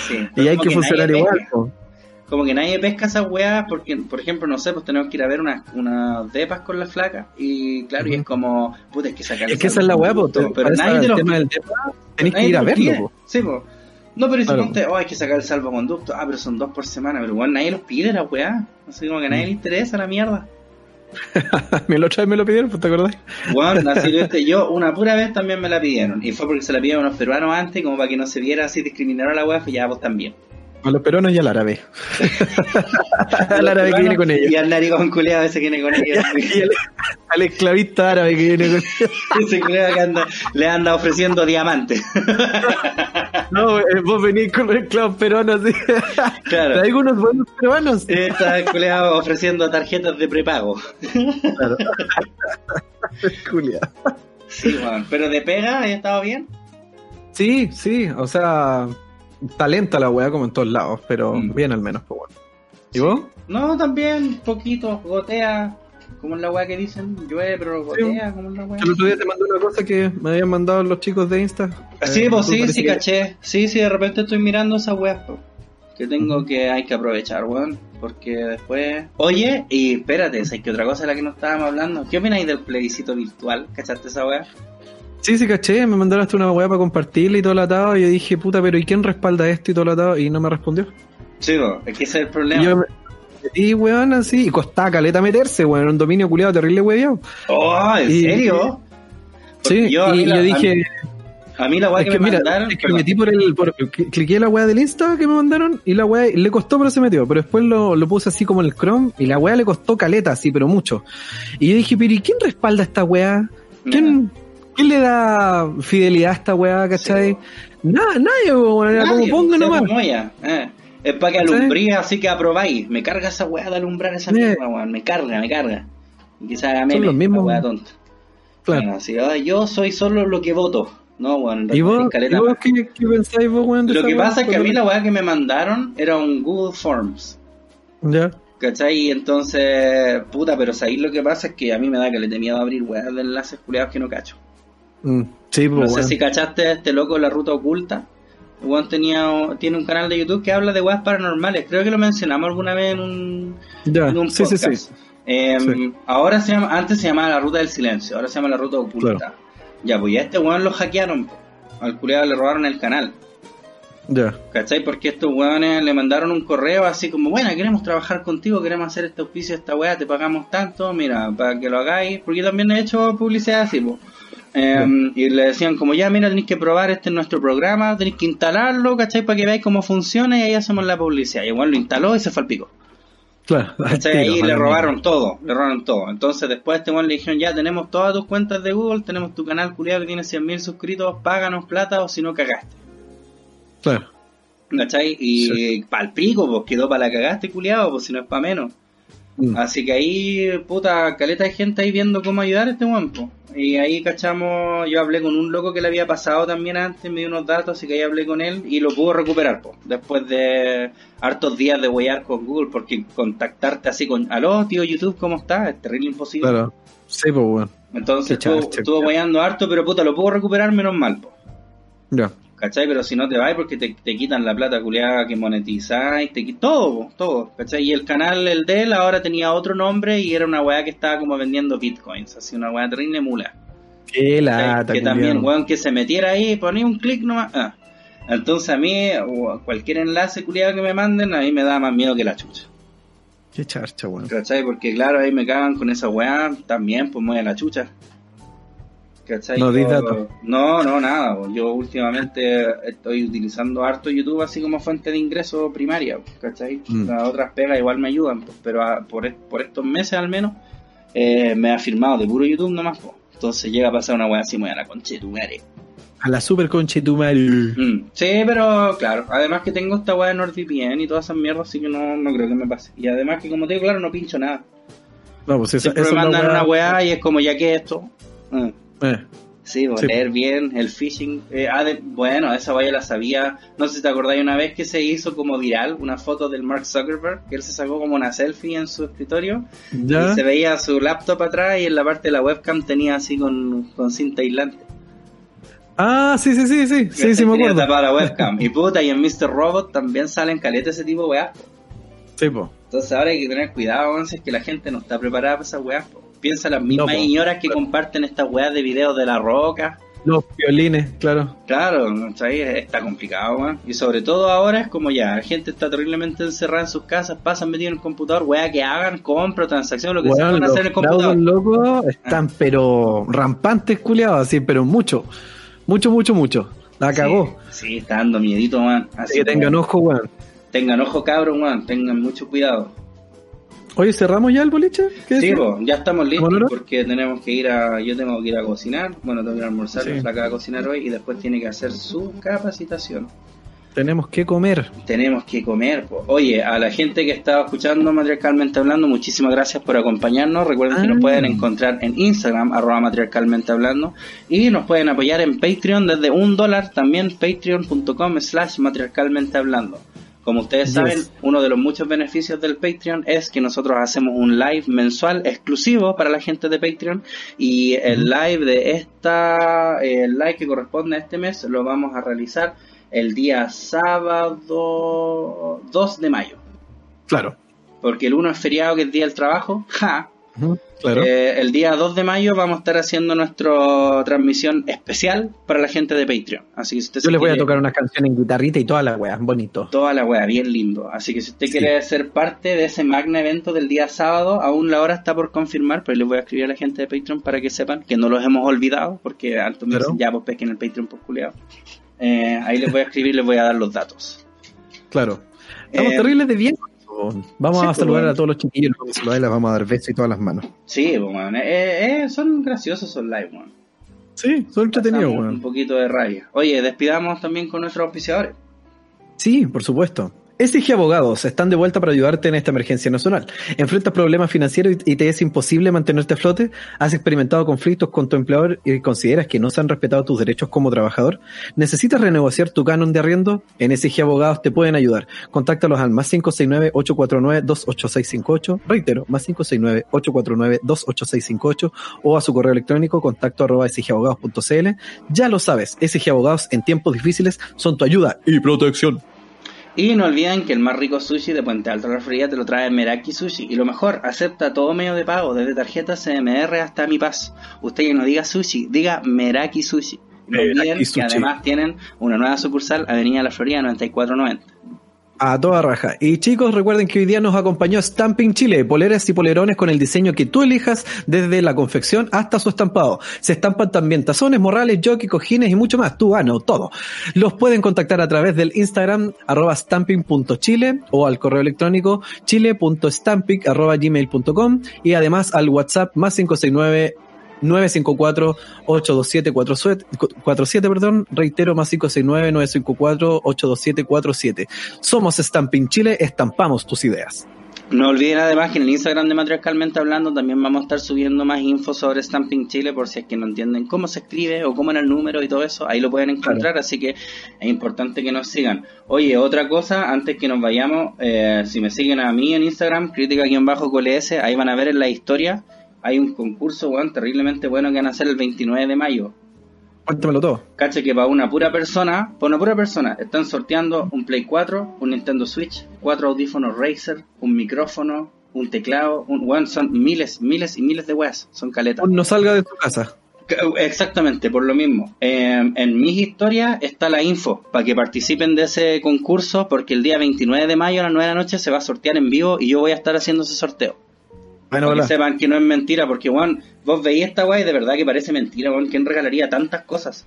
Sí, Y hay que funcionar igual. pesca. Como que nadie pesca esas weas porque, por ejemplo, no sé, pues tenemos que ir a ver unas unas depas con la flaca y claro, y es como, puta, hay que sacar Es que esa es la po. Pero nadie te lo tema del tenés que ir a verlo, po. Sí, po. No, pero si Claro. ponte, oh, hay que sacar el salvoconducto, ah, pero son dos por semana, pero igual nadie los pide la weá. Así como que a Mm. nadie le interesa la mierda. Me lo otra vez me lo pidieron, pues, ¿te acordás? Bueno, así lo este, yo una pura vez también me la pidieron. Y fue porque se la pidieron unos peruanos antes, como para que no se viera así discriminar a la weá, pues ya vos también. A los peruanos y al árabe. al árabe que viene con Y ellos. al narigón culeado ese que viene con ellos. Y al, al esclavista árabe que viene con ellos. ese culeado que anda, le anda ofreciendo diamantes. No, eh, vos venís con los esclavos peruanos. ¿sí? Claro. Unos buenos peruanos. Está culeado ofreciendo tarjetas de prepago. Claro. Julia. Sí, weón. Pero de pega, ¿he estado bien? Sí, sí, o sea, talenta la weá como en todos lados, pero Mm. bien al menos, pues bueno. ¿Y vos? No, también, poquito, gotea. Como en la weá que dicen, llueve, pero gotea, como en la weá. El otro día te mandé una cosa que me habían mandado los chicos de Insta. Sí, Eh, pues sí, sí, que- caché. Sí, sí, de repente estoy mirando esa weá, po, que tengo que, hay que aprovechar, weón. Porque después. Oye, y espérate, ¿sabes que otra cosa de la que no estábamos hablando? ¿Qué opináis del plebiscito virtual? ¿Cachaste esa weá? Sí, sí, caché, me mandaron hasta una weá para compartirla y todo latado. Y yo dije, puta, pero ¿y quién respalda esto y todo latado? Y no me respondió. Sí, po, es que ese es el Y problema. yo me metí, weón, así, y costaba caleta meterse, weón, era un dominio culiado terrible, weón. Oh, ¿en Y- serio? Sí, yo, y la- yo a dije, mí- A mí la weá es que, que me mira, mandaron. es que me metí por el, por, cl- cliqué la weá del Insta que me mandaron y la weá le costó pero se metió, pero después lo, lo puse así como en el Chrome y la weá le costó caleta, así, pero mucho. Y yo dije, pero ¿y quién respalda esta weá? ¿Quién, ¿quién le da fidelidad a esta weá, cachai? Sí, Nada, nadie, weón, era como ponga nomás. eh. Es para que alumbree, así que aprobáis. Me carga esa weá de alumbrar esa mierda, weón. Me carga, me carga. Y se haga Son meme, los mismos, weá tonta. Claro. Bueno, así, ah, yo soy solo lo que voto. No, weón. ¿Y vos, hay ¿y caleta vos más. qué, qué pensáis vos, weón? de Lo que pasa es que a mí la weá que me mandaron era un Google Forms. Ya. ¿Cachai? Entonces, puta, pero sabéis lo que pasa es que a mí me da que le tenía miedo a abrir weas de enlaces culiados que no cacho. Mm, sí, pues, No sé si cachaste a este loco de la ruta oculta. Weón tenía, tiene un canal de YouTube que habla de weas paranormales. Creo que lo mencionamos alguna vez en un, Ya, en un sí, sí, podcast. sí. Eh, Sí. Ahora se llama, antes se llamaba la ruta del silencio, ahora se llama la ruta oculta. Claro. Ya, pues ya este weón lo hackearon. Al culiado le robaron el canal. Ya. ¿Cachai? Porque estos weones le mandaron un correo así como, bueno, queremos trabajar contigo, queremos hacer este auspicio, esta weá, te pagamos tanto, mira, para que lo hagáis, porque yo también he hecho publicidad así, po. Eh, Y le decían como, ya, mira, tenéis que probar este en nuestro programa, tenéis que instalarlo, ¿cachai? Para que veáis cómo funciona y ahí hacemos la publicidad. Y igual lo instaló y se fue al pico. Claro. Ahí le robaron todo, le robaron todo. Entonces después este le dijeron, ya tenemos todas tus cuentas de Google, tenemos tu canal culiado que tiene 100.000 suscritos, páganos plata o si no cagaste. Claro. ¿Cachai? Y pa'l pico, pues quedó para la cagaste, culiado, pues si no es pa' menos. Mm. Así que ahí, puta, caleta de gente ahí viendo cómo ayudar a este guampo. Y ahí cachamos, yo hablé con un loco que le había pasado también antes, me dio unos datos, así que ahí hablé con él y lo pudo recuperar, po, después de hartos días de huellar con Google, porque contactarte así con, aló, tío YouTube, ¿cómo estás? Es terrible imposible. Claro. Sí, pues, weón. Entonces estuvo, estuvo harto, pero puta, lo pudo recuperar menos mal, po. Ya. ¿Cachai? Pero si no te vas porque te, te quitan la plata culiada que monetizáis, te quitan todo, todo, ¿cachai? Y el canal, el de él, ahora tenía otro nombre y era una weá que estaba como vendiendo bitcoins, así una weá terrible mula. Qué lata, que también, weón, que se metiera ahí, ponía un clic nomás. ah. Entonces a mí, cualquier enlace culiado que me manden, a mí me da más miedo que la chucha. Qué charcha, weón. ¿Cachai? Porque claro, ahí me cagan con esa weá, también, pues a la chucha. ¿Cachai? No, Yo-. No, no, nada. Yo últimamente estoy utilizando harto YouTube así como fuente de ingreso primaria, ¿cachai? Mm. Las otras pegas igual me ayudan, pues, pero a- por, es- por estos meses al menos eh, me ha firmado de puro YouTube nomás. Entonces llega a pasar una weá así muy a la concha de tu madre. A la super concha de tu madre. Mm, Sí, pero claro, además que tengo esta weá de NordVPN y todas esas mierdas, así que no, no creo que me pase. Y además que como te digo, claro, no pincho nada. No, pues esa, Siempre esa me mandan weá- una weá y es como ya que esto. Mm. Eh, Sí, Sí. leer bien, el phishing. eh, ah, de- bueno, esa vaya la sabía. No sé si te acordáis una vez que se hizo como viral una foto del Mark Zuckerberg, que él se sacó como una selfie en su escritorio ¿Ya? y se veía su laptop atrás y en la parte de la webcam tenía así con, con cinta aislante. Ah, sí, sí, sí, sí, sí, sí, me acuerdo. tapada la webcam. Y puta, y en Mr. Robot también salen caletas ese tipo de weas. po. Sí, po. Entonces ahora hay que tener cuidado, weón, si es que la gente no está preparada para esas weas. po. Piensa las mismas No, señoras que comparten estas weas de videos de la roca. Los violines, claro. Claro, está complicado, weón. Y sobre todo ahora es como ya, la gente está terriblemente encerrada en sus casas, pasan metidos en el computador, weá que hagan, compra, transacción, lo que sea, van a los hacer en el computador. fraudes locos están pero rampantes, culiados, así, pero mucho. Mucho, mucho, mucho. La cagó. Sí, sí, está dando miedito, weón. Así que tengan ojo, weón. Tengan ojo, cabros, weón. Tengan mucho cuidado. Oye, ¿cerramos ya el boliche? ¿Qué Sí, po, ya estamos listos porque tenemos que ir a. Yo tengo que ir a cocinar. Bueno, tengo que ir a almorzar. Sí. La flaca va a cocinar hoy y después tiene que hacer su capacitación. Tenemos que comer. Tenemos que comer. po. Oye, a la gente que estaba escuchando Matriarcalmente Hablando, muchísimas gracias por acompañarnos. Recuerden que Ah. nos pueden encontrar en Instagram, arroba Matriarcalmente Hablando. Y nos pueden apoyar en Patreon desde un dólar, también patreon.com slash Matriarcalmente Hablando. Como ustedes Yes. saben, uno de los muchos beneficios del Patreon es que nosotros hacemos un live mensual exclusivo para la gente de Patreon y el live de esta, eh, el live que corresponde a este mes lo vamos a realizar el día sábado 2 de mayo. Claro. Porque el 1 es feriado, que es día del trabajo. ¡Ja! Claro. Eh, el día 2 de mayo vamos a estar haciendo nuestra transmisión especial para la gente de Patreon. Así que si usted Yo les voy a tocar unas canciones en guitarrita y toda la weá, bonito. Toda la wea, bien lindo. Así que si usted Sí. quiere ser parte de ese magna evento del día sábado, aún la hora está por confirmar, pero les voy a escribir a la gente de Patreon para que sepan que no los hemos olvidado, porque antes me dicen ya pues pesquen el Patreon por culiao. Eh, ahí les voy a escribir, les voy a dar los datos. Claro. Estamos Eh, terribles de bien. Vamos sí, a pues, saludar bueno. a todos los chiquillos, los vamos a saludar y les vamos a dar besos y todas las manos. Sí, pues, eh, eh, son graciosos esos live, weón. Sí, son entretenidos, Un weón. poquito de rabia. Oye, despidamos también con nuestros auspiciadores. Sí, por supuesto. SG Abogados están de vuelta para ayudarte en esta emergencia nacional. ¿Enfrentas problemas financieros y te es imposible mantenerte a flote? ¿Has experimentado conflictos con tu empleador y consideras que no se han respetado tus derechos como trabajador? ¿Necesitas renegociar tu canon de arriendo? En SG Abogados te pueden ayudar. Contáctalos al más 569-849-28658. Reitero, más 569-849-28658 o a su correo electrónico contacto arroba sgabogados.cl. Ya lo sabes, SG Abogados en tiempos difíciles son tu ayuda y protección. Y no olviden que el más rico sushi de Puente Alto la Florida te lo trae Meraki Sushi. Y lo mejor, acepta todo medio de pago, desde tarjeta CMR hasta Mi Paz. Usted que no diga sushi, diga Meraki Sushi. Y No olviden que además tienen una nueva sucursal, Avenida La Florida 9490. A toda raja. Y chicos, recuerden que hoy día nos acompañó Stamping Chile, poleras y polerones con el diseño que tú elijas desde la confección hasta su estampado. Se estampan también tazones, morrales, jockey, cojines y mucho más. Tú, ah, no, todo. Los pueden contactar a través del Instagram arroba stamping.chile o al correo electrónico chile.stamping arroba gmail.com y además al WhatsApp más 569 954-827-47, perdón, reitero, más 569-954-827-47. Somos Stamping Chile, estampamos tus ideas. No olviden además que en el Instagram de Matriarcalmente Hablando también vamos a estar subiendo más info sobre Stamping Chile por si es que no entienden cómo se escribe o cómo era el número y todo eso. Ahí lo pueden encontrar, así que es importante que nos sigan. Oye, otra cosa, antes que nos vayamos, eh, si me siguen a mí en Instagram, crítica-cols, ahí van a ver en la historia, hay un concurso, weón, terriblemente bueno que van a hacer el 29 de mayo. Cuéntamelo todo. Cacha que para una pura persona, para una pura persona, están sorteando un Play 4, un Nintendo Switch, cuatro audífonos Razer, un micrófono, un teclado, un weón, son miles, miles y miles de weas, son caletas. No salga de tu casa. Exactamente, por lo mismo. Eh, en mis historias está la info para que participen de ese concurso porque el día 29 de mayo a las 9 de la noche se va a sortear en vivo y yo voy a estar haciendo ese sorteo. Bueno, que sepan que no es mentira porque, weón, vos veis esta wea y de verdad que parece mentira, weón, ¿quién regalaría tantas cosas?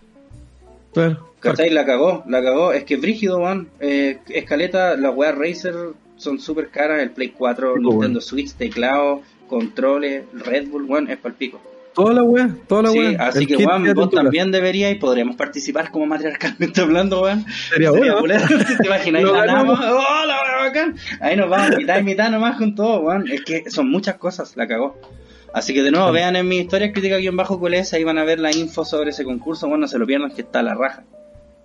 Claro. ¿Cachai? La cagó, la cagó. Es que es brígido, man. Eh, escaleta, las weas Razer son súper caras. El Play 4, Sí, pues, Nintendo bueno. Switch, teclado, controles, Red Bull, weón, es palpico. Toda la wea, toda la Sí, wea. así El que, weón, vos también deberías y podríamos participar como matriarcalmente hablando, weón. Sería bueno. culero. ¿Te Ganamos. ganamos. ¡Oh, la wea bacán! Ahí nos vamos, mitad y mitad nomás con todo, weón. Es que son muchas cosas, la cagó. Así que de nuevo, vean en mi historia crítica guion bajo QLS, ahí van a ver la info sobre ese concurso. Bueno, no se lo pierdan que está a la raja.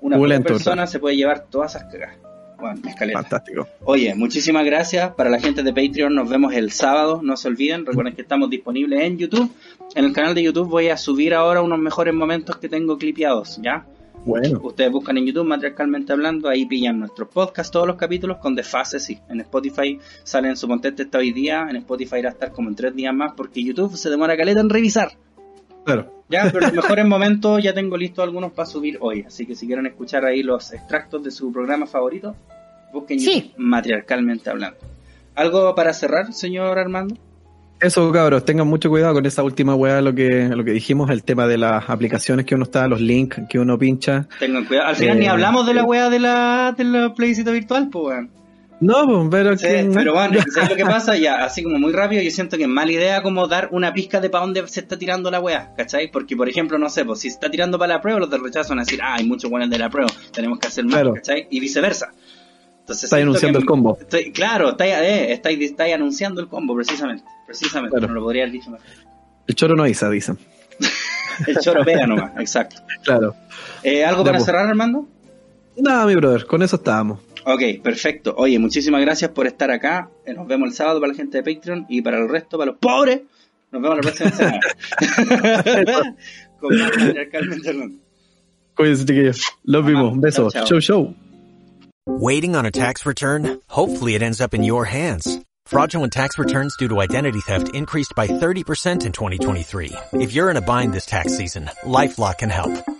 Una persona se puede llevar todas esas cagas. Bueno, escaleta. Fantástico. Oye, muchísimas gracias para la gente de Patreon. Nos vemos el sábado, no se olviden. Recuerden que estamos disponibles en YouTube. En el canal de YouTube voy a subir ahora unos mejores momentos que tengo clipeados, ¿ya? Bueno, Ustedes buscan en YouTube, matriarcalmente hablando, ahí pillan nuestros podcasts, todos los capítulos con desfase, sí. En Spotify salen su contente está hoy día, en Spotify irá a estar como en tres días más porque YouTube se demora caleta en revisar. Claro. Ya, pero los mejores momentos ya tengo listos algunos para subir hoy. Así que si quieren escuchar ahí los extractos de su programa favorito, busquen Sí. Matriarcalmente hablando. ¿Algo para cerrar, señor Armando? Eso, cabros, tengan mucho cuidado con esa última weá, lo que, lo que dijimos, el tema de las aplicaciones que uno está, los links que uno pincha. Tengan cuidado. Al final Eh, ni hablamos de la wea de la, de la plebiscito virtual, pues weón. No, pues, pero Sí, que- pero bueno, ¿sabes lo que pasa? Ya, así como muy rápido, yo siento que es mala idea como dar una pizca de para dónde se está tirando la wea, ¿cachai? Porque, por ejemplo, no sé, pues si se está tirando para la prueba, los del rechazo van a decir, ah, hay muchos buenos de la prueba, tenemos que hacer más, Claro. ¿cachai? Y viceversa. Entonces, Está siento anunciando que- el combo. estoy- claro, está, eh, está, está anunciando el combo, precisamente. Precisamente, Claro. no lo podría haber dicho mejor. El choro no avisa, dicen. El choro pega nomás, exacto. Claro. Eh, ¿Algo Ya, para pues. cerrar, Armando? Nada, mi brother, con eso estábamos. Ok, perfecto. Oye, muchísimas gracias por estar acá. Eh, Nos vemos el sábado para la gente de Patreon y para el resto, para los pobres, nos vemos la próxima semana. Con más patriarcalmente hablando. Cuídense, chiquillos. Los vimos. Un beso. Show, show. Waiting on a tax return? Hopefully it ends up in your hands. Fraudulent tax returns due to identity theft increased by 30% in 2023. If you're in a bind this tax season, LifeLock can help.